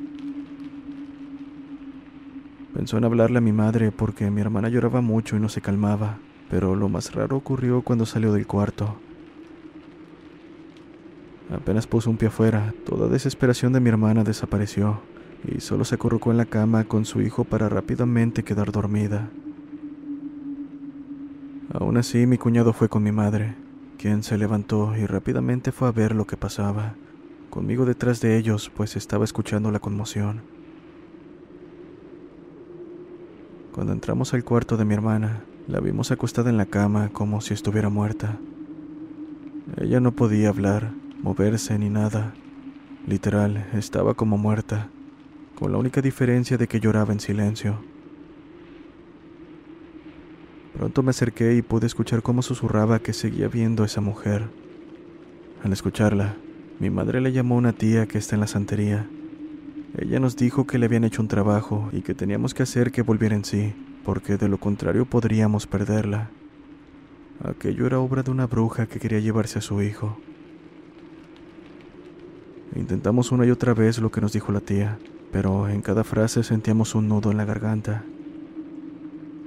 Pensó en hablarle a mi madre porque mi hermana lloraba mucho y no se calmaba, pero lo más raro ocurrió cuando salió del cuarto. Apenas puso un pie afuera, toda desesperación de mi hermana desapareció y solo se acurrucó en la cama con su hijo para rápidamente quedar dormida. Aún así, mi cuñado fue con mi madre, quien se levantó y rápidamente fue a ver lo que pasaba, conmigo detrás de ellos, pues estaba escuchando la conmoción. Cuando entramos al cuarto de mi hermana, la vimos acostada en la cama como si estuviera muerta. Ella no podía hablar, moverse ni nada. Literal, estaba como muerta, con la única diferencia de que lloraba en silencio. Pronto me acerqué y pude escuchar cómo susurraba que seguía viendo a esa mujer. Al escucharla, mi madre le llamó a una tía que está en la santería. Ella nos dijo que le habían hecho un trabajo y que teníamos que hacer que volviera en sí, porque de lo contrario podríamos perderla. Aquello era obra de una bruja que quería llevarse a su hijo. Intentamos una y otra vez lo que nos dijo la tía, pero en cada frase sentíamos un nudo en la garganta.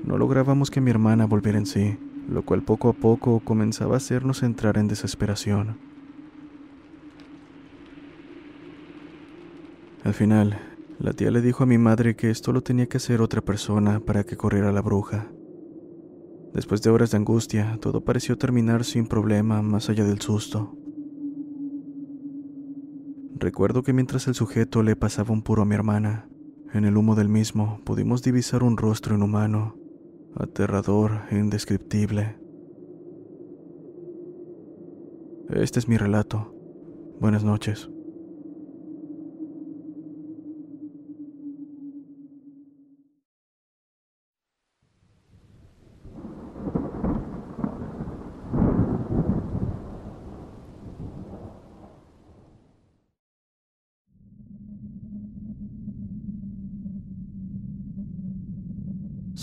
No lográbamos que mi hermana volviera en sí, lo cual poco a poco comenzaba a hacernos entrar en desesperación. Al final, la tía le dijo a mi madre que esto lo tenía que hacer otra persona para que corriera la bruja. Después de horas de angustia, todo pareció terminar sin problema más allá del susto. Recuerdo que mientras el sujeto le pasaba un puro a mi hermana, en el humo del mismo pudimos divisar un rostro inhumano, aterrador e indescriptible. Este es mi relato. Buenas noches.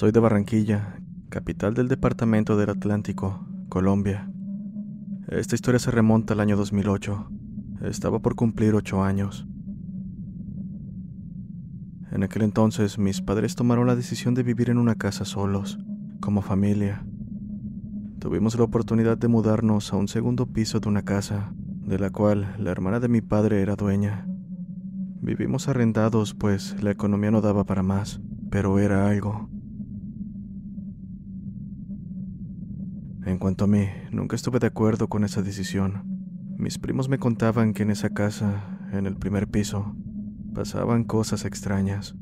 Soy de Barranquilla, capital del departamento del Atlántico, Colombia. Esta historia se remonta al año 2008. Estaba por cumplir ocho años. En aquel entonces mis padres tomaron la decisión de vivir en una casa solos, como familia. Tuvimos la oportunidad de mudarnos a un segundo piso de una casa, de la cual la hermana de mi padre era dueña. Vivimos arrendados, pues la economía no daba para más, pero era algo. En cuanto a mí, nunca estuve de acuerdo con esa decisión. Mis primos me contaban que en esa casa, en el primer piso, pasaban cosas extrañas.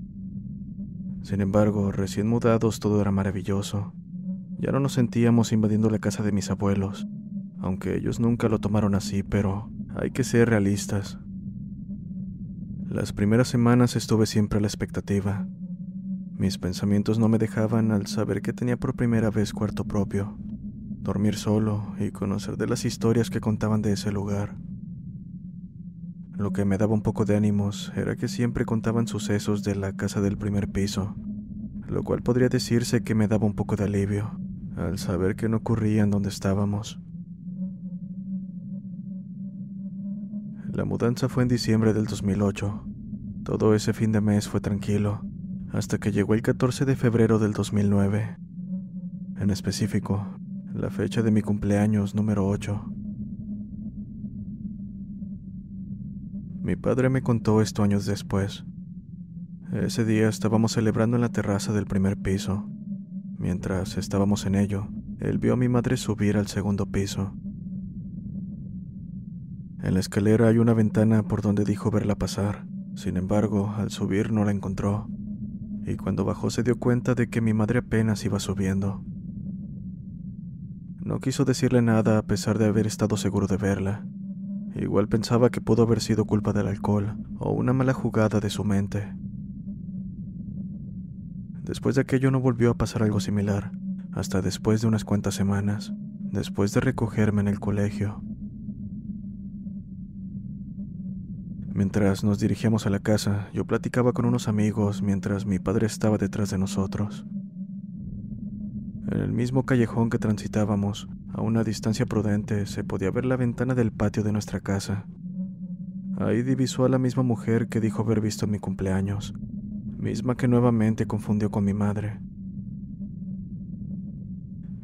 Sin embargo, recién mudados todo era maravilloso. Ya no nos sentíamos invadiendo la casa de mis abuelos, aunque ellos nunca lo tomaron así, pero hay que ser realistas. Las primeras semanas estuve siempre a la expectativa. Mis pensamientos no me dejaban al saber que tenía por primera vez cuarto propio dormir solo y conocer de las historias que contaban de ese lugar. Lo que me daba un poco de ánimos era que siempre contaban sucesos de la casa del primer piso, lo cual podría decirse que me daba un poco de alivio al saber que no ocurría en donde estábamos. La mudanza fue en diciembre del 2008. Todo ese fin de mes fue tranquilo, hasta que llegó el 14 de febrero del 2009. En específico, la fecha de mi cumpleaños número 8. Mi padre me contó esto años después. Ese día estábamos celebrando en la terraza del primer piso. Mientras estábamos en ello, él vio a mi madre subir al segundo piso. En la escalera hay una ventana por donde dijo verla pasar. Sin embargo, al subir no la encontró. Y cuando bajó se dio cuenta de que mi madre apenas iba subiendo. No quiso decirle nada a pesar de haber estado seguro de verla. Igual pensaba que pudo haber sido culpa del alcohol o una mala jugada de su mente. Después de aquello no volvió a pasar algo similar, hasta después de unas cuantas semanas, después de recogerme en el colegio. Mientras nos dirigíamos a la casa, yo platicaba con unos amigos mientras mi padre estaba detrás de nosotros. En el mismo callejón que transitábamos, a una distancia prudente, se podía ver la ventana del patio de nuestra casa. Ahí divisó a la misma mujer que dijo haber visto mi cumpleaños, misma que nuevamente confundió con mi madre.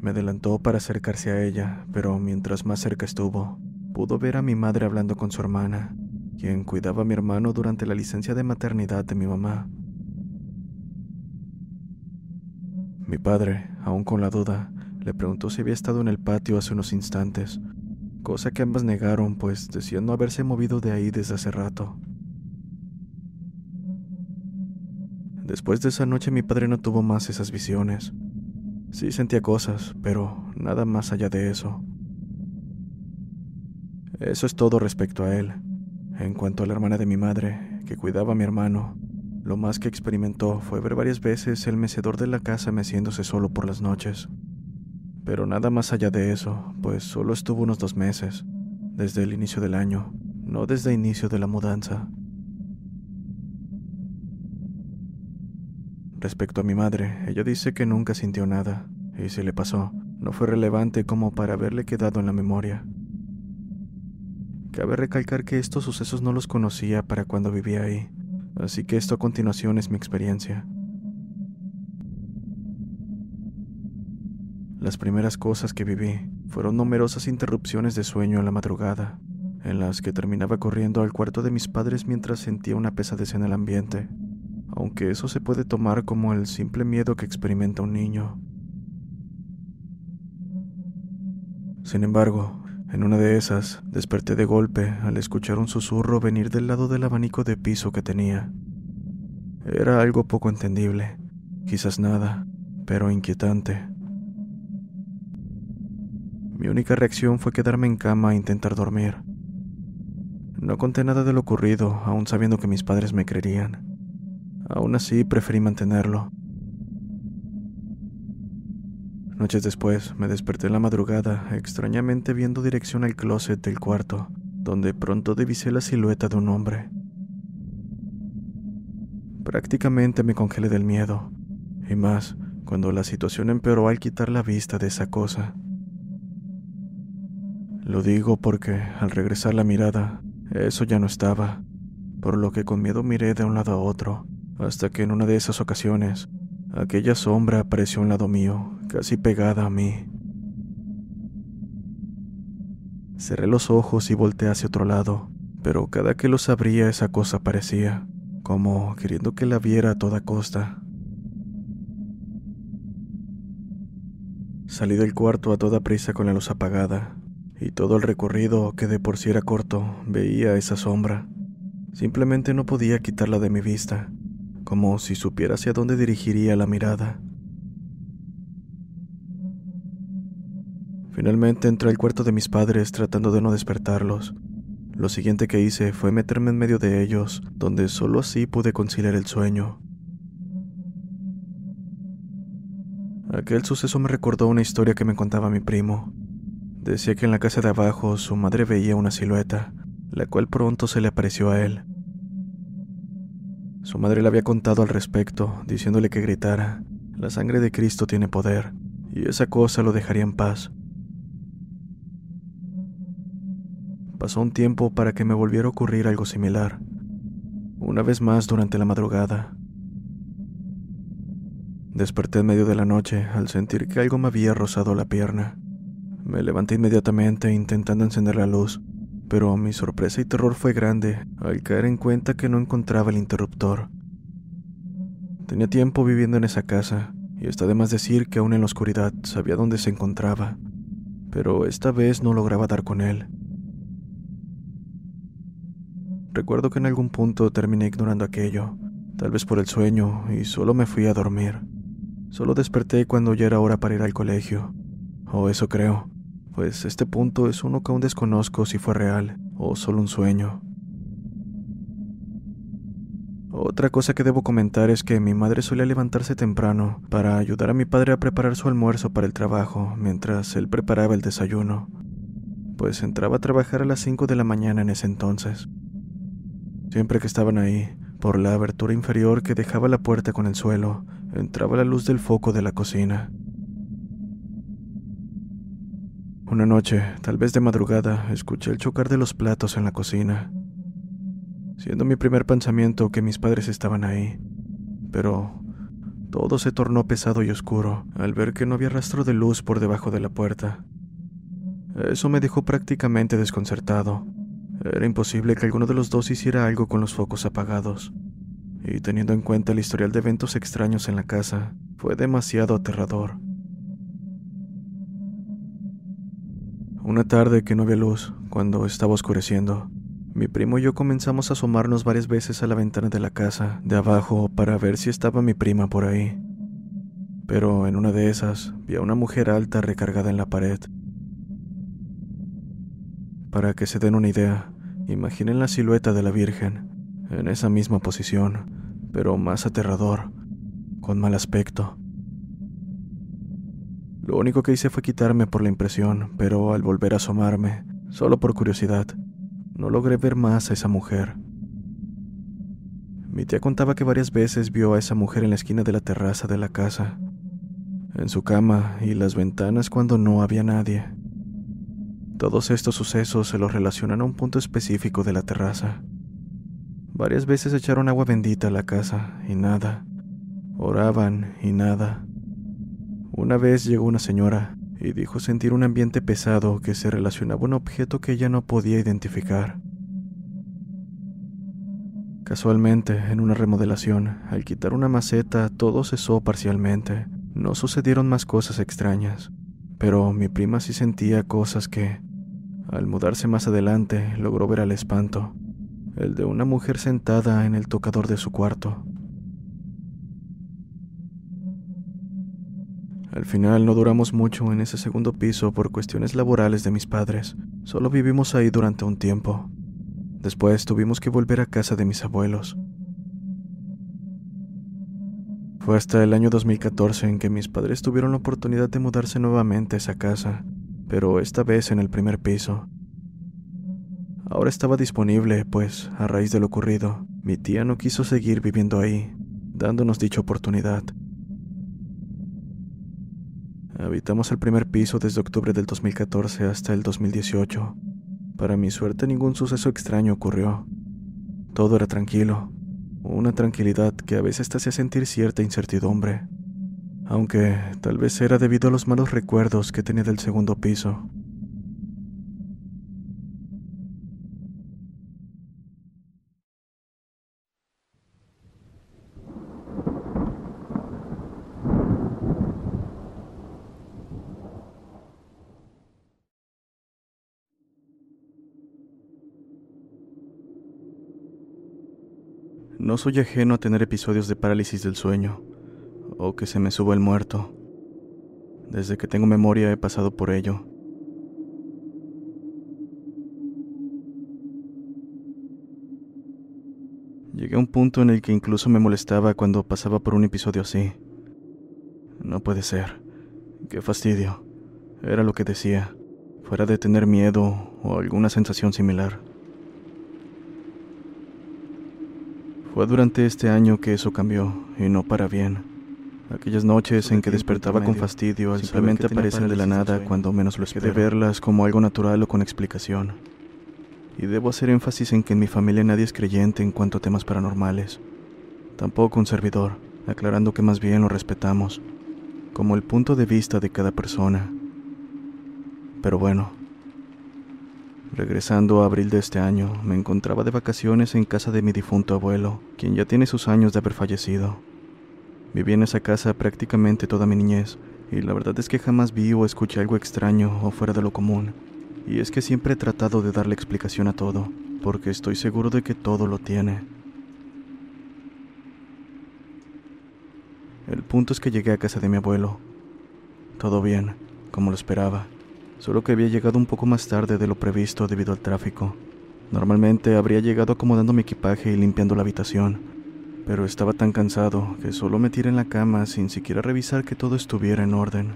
Me adelantó para acercarse a ella, pero mientras más cerca estuvo, pudo ver a mi madre hablando con su hermana, quien cuidaba a mi hermano durante la licencia de maternidad de mi mamá. Mi padre, aún con la duda, le preguntó si había estado en el patio hace unos instantes, cosa que ambas negaron, pues decían no haberse movido de ahí desde hace rato. Después de esa noche mi padre no tuvo más esas visiones. Sí sentía cosas, pero nada más allá de eso. Eso es todo respecto a él. En cuanto a la hermana de mi madre, que cuidaba a mi hermano, lo más que experimentó fue ver varias veces el mecedor de la casa meciéndose solo por las noches. Pero nada más allá de eso, pues solo estuvo unos dos meses, desde el inicio del año, no desde el inicio de la mudanza. Respecto a mi madre, ella dice que nunca sintió nada, y si le pasó, no fue relevante como para haberle quedado en la memoria. Cabe recalcar que estos sucesos no los conocía para cuando vivía ahí, así que esto a continuación es mi experiencia. Las primeras cosas que viví fueron numerosas interrupciones de sueño en la madrugada, en las que terminaba corriendo al cuarto de mis padres mientras sentía una pesadez en el ambiente, aunque eso se puede tomar como el simple miedo que experimenta un niño. Sin embargo, en una de esas, desperté de golpe al escuchar un susurro venir del lado del abanico de piso que tenía. Era algo poco entendible, quizás nada, pero inquietante. Mi única reacción fue quedarme en cama e intentar dormir. No conté nada de lo ocurrido, aún sabiendo que mis padres me creerían. Aún así, preferí mantenerlo. Noches después, me desperté en la madrugada, extrañamente viendo dirección al closet del cuarto, donde pronto divisé la silueta de un hombre. Prácticamente me congelé del miedo, y más cuando la situación empeoró al quitar la vista de esa cosa. Lo digo porque, al regresar la mirada, eso ya no estaba, por lo que con miedo miré de un lado a otro, hasta que en una de esas ocasiones, aquella sombra apareció a un lado mío, casi pegada a mí. Cerré los ojos y volteé hacia otro lado, pero cada que los abría esa cosa aparecía, como queriendo que la viera a toda costa. Salí del cuarto a toda prisa con la luz apagada, y todo el recorrido, que de por sí era corto, veía esa sombra. Simplemente no podía quitarla de mi vista, como si supiera hacia dónde dirigiría la mirada. Finalmente entré al cuarto de mis padres tratando de no despertarlos. Lo siguiente que hice fue meterme en medio de ellos, donde solo así pude conciliar el sueño. Aquel suceso me recordó una historia que me contaba mi primo. Decía que en la casa de abajo su madre veía una silueta, la cual pronto se le apareció a él. Su madre le había contado al respecto, diciéndole que gritara, la sangre de Cristo tiene poder, y esa cosa lo dejaría en paz. Pasó un tiempo para que me volviera a ocurrir algo similar, una vez más durante la madrugada. Desperté en medio de la noche al sentir que algo me había rozado la pierna. Me levanté inmediatamente intentando encender la luz, pero mi sorpresa y terror fue grande al caer en cuenta que no encontraba el interruptor. Tenía tiempo viviendo en esa casa, y está de más decir que aún en la oscuridad sabía dónde se encontraba, pero esta vez no lograba dar con él. Recuerdo que en algún punto terminé ignorando aquello, tal vez por el sueño, y solo me fui a dormir. Solo desperté cuando ya era hora para ir al colegio. O eso creo, pues este punto es uno que aún desconozco si fue real o solo un sueño. Otra cosa que debo comentar es que mi madre solía levantarse temprano para ayudar a mi padre a preparar su almuerzo para el trabajo mientras él preparaba el desayuno, pues entraba a trabajar a las 5 de la mañana en ese entonces. Siempre que estaban ahí, por la abertura inferior que dejaba la puerta con el suelo, entraba la luz del foco de la cocina. Una noche, tal vez de madrugada, escuché el chocar de los platos en la cocina, siendo mi primer pensamiento que mis padres estaban ahí. Pero todo se tornó pesado y oscuro al ver que no había rastro de luz por debajo de la puerta. Eso me dejó prácticamente desconcertado. Era imposible que alguno de los dos hiciera algo con los focos apagados. Y teniendo en cuenta el historial de eventos extraños en la casa, fue demasiado aterrador. Una tarde que no había luz, cuando estaba oscureciendo, mi primo y yo comenzamos a asomarnos varias veces a la ventana de la casa de abajo para ver si estaba mi prima por ahí. Pero en una de esas vi a una mujer alta recargada en la pared. Para que se den una idea, imaginen la silueta de la Virgen, en esa misma posición, pero más aterrador, con mal aspecto. Lo único que hice fue quitarme por la impresión, pero al volver a asomarme, solo por curiosidad, no logré ver más a esa mujer. Mi tía contaba que varias veces vio a esa mujer en la esquina de la terraza de la casa, en su cama y las ventanas cuando no había nadie. Todos estos sucesos se los relacionan a un punto específico de la terraza. Varias veces echaron agua bendita a la casa y nada. Oraban y nada. Una vez llegó una señora y dijo sentir un ambiente pesado que se relacionaba a un objeto que ella no podía identificar. Casualmente, en una remodelación, al quitar una maceta, todo cesó parcialmente. No sucedieron más cosas extrañas, pero mi prima sí sentía cosas que, al mudarse más adelante, logró ver al espanto, el de una mujer sentada en el tocador de su cuarto. Al final no duramos mucho en ese segundo piso por cuestiones laborales de mis padres. Solo vivimos ahí durante un tiempo. Después tuvimos que volver a casa de mis abuelos. Fue hasta el año 2014 en que mis padres tuvieron la oportunidad de mudarse nuevamente a esa casa, pero esta vez en el primer piso. Ahora estaba disponible, pues, a raíz de lo ocurrido, mi tía no quiso seguir viviendo ahí, dándonos dicha oportunidad. Habitamos el primer piso desde octubre del 2014 hasta el 2018. Para mi suerte ningún suceso extraño ocurrió. Todo era tranquilo, una tranquilidad que a veces te hacía sentir cierta incertidumbre, aunque tal vez era debido a los malos recuerdos que tenía del segundo piso. No soy ajeno a tener episodios de parálisis del sueño, o que se me suba el muerto. Desde que tengo memoria he pasado por ello. Llegué a un punto en el que incluso me molestaba cuando pasaba por un episodio así. No puede ser. Qué fastidio. Era lo que decía, fuera de tener miedo o alguna sensación similar. Fue durante este año que eso cambió, y no para bien. Aquellas noches en que despertaba con fastidio simplemente aparecen de la nada cuando menos lo espero. De verlas como algo natural o con explicación. Y debo hacer énfasis en que en mi familia nadie es creyente en cuanto a temas paranormales. Tampoco un servidor, aclarando que más bien lo respetamos, como el punto de vista de cada persona. Pero bueno, Regresando a abril de este año, me encontraba de vacaciones en casa de mi difunto abuelo, quien ya tiene sus años de haber fallecido. Viví en esa casa prácticamente toda mi niñez, y la verdad es que jamás vi o escuché algo extraño o fuera de lo común. Y es que siempre he tratado de darle explicación a todo, porque estoy seguro de que todo lo tiene. El punto es que llegué a casa de mi abuelo. Todo bien, como lo esperaba solo que había llegado un poco más tarde de lo previsto debido al tráfico. Normalmente habría llegado acomodando mi equipaje y limpiando la habitación, pero estaba tan cansado que solo me tiré en la cama sin siquiera revisar que todo estuviera en orden.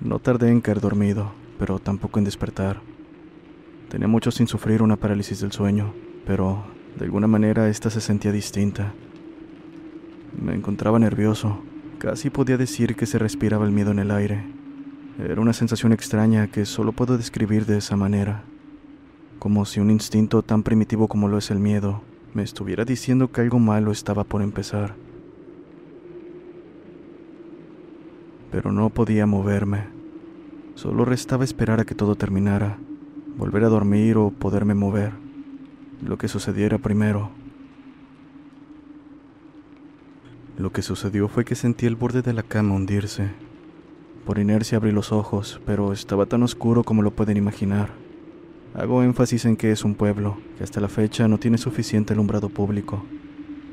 No tardé en caer dormido, pero tampoco en despertar. Tenía mucho sin sufrir una parálisis del sueño, pero de alguna manera esta se sentía distinta. Me encontraba nervioso, Casi podía decir que se respiraba el miedo en el aire. Era una sensación extraña que solo puedo describir de esa manera, como si un instinto tan primitivo como lo es el miedo me estuviera diciendo que algo malo estaba por empezar. Pero no podía moverme. Solo restaba esperar a que todo terminara, volver a dormir o poderme mover, lo que sucediera primero. Lo que sucedió fue que sentí el borde de la cama hundirse. Por inercia abrí los ojos, pero estaba tan oscuro como lo pueden imaginar. Hago énfasis en que es un pueblo, que hasta la fecha no tiene suficiente alumbrado público.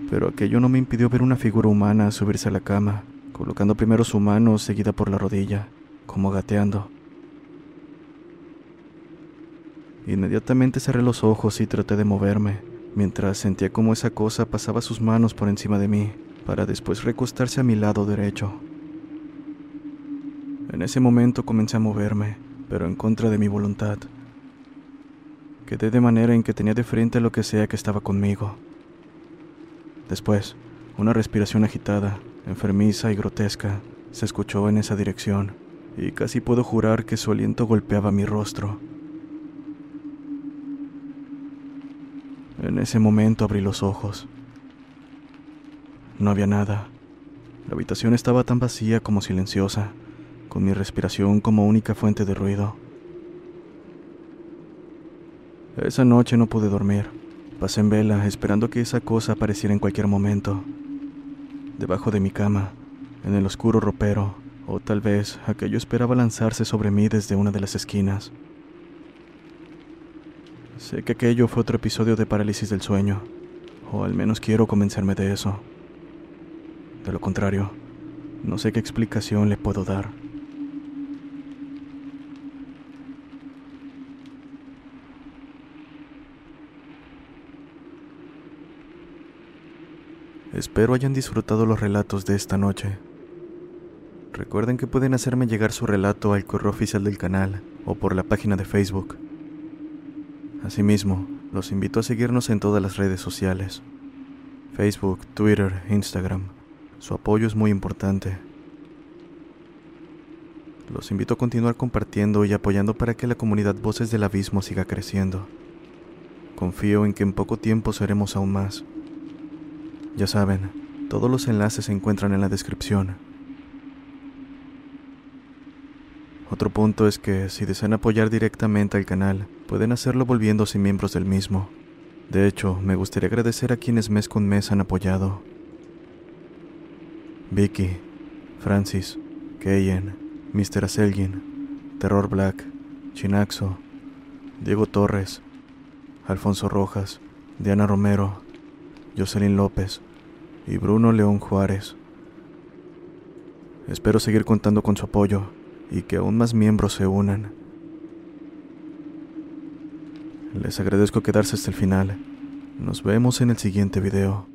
Pero aquello no me impidió ver una figura humana subirse a la cama, colocando primero su mano seguida por la rodilla, como gateando. Inmediatamente cerré los ojos y traté de moverme, mientras sentía cómo esa cosa pasaba sus manos por encima de mí para después recostarse a mi lado derecho. En ese momento comencé a moverme, pero en contra de mi voluntad. Quedé de manera en que tenía de frente a lo que sea que estaba conmigo. Después, una respiración agitada, enfermiza y grotesca se escuchó en esa dirección, y casi puedo jurar que su aliento golpeaba mi rostro. En ese momento abrí los ojos. No había nada. La habitación estaba tan vacía como silenciosa, con mi respiración como única fuente de ruido. Esa noche no pude dormir. Pasé en vela esperando que esa cosa apareciera en cualquier momento. Debajo de mi cama, en el oscuro ropero, o tal vez aquello esperaba lanzarse sobre mí desde una de las esquinas. Sé que aquello fue otro episodio de parálisis del sueño, o al menos quiero convencerme de eso. De lo contrario, no sé qué explicación le puedo dar. Espero hayan disfrutado los relatos de esta noche. Recuerden que pueden hacerme llegar su relato al correo oficial del canal o por la página de Facebook. Asimismo, los invito a seguirnos en todas las redes sociales. Facebook, Twitter, Instagram. Su apoyo es muy importante. Los invito a continuar compartiendo y apoyando para que la comunidad Voces del Abismo siga creciendo. Confío en que en poco tiempo seremos aún más. Ya saben, todos los enlaces se encuentran en la descripción. Otro punto es que si desean apoyar directamente al canal, pueden hacerlo volviéndose miembros del mismo. De hecho, me gustaría agradecer a quienes mes con mes han apoyado. Vicky, Francis, Keyen, Mr. Aselgin, Terror Black, Chinaxo, Diego Torres, Alfonso Rojas, Diana Romero, Jocelyn López y Bruno León Juárez. Espero seguir contando con su apoyo y que aún más miembros se unan. Les agradezco quedarse hasta el final. Nos vemos en el siguiente video.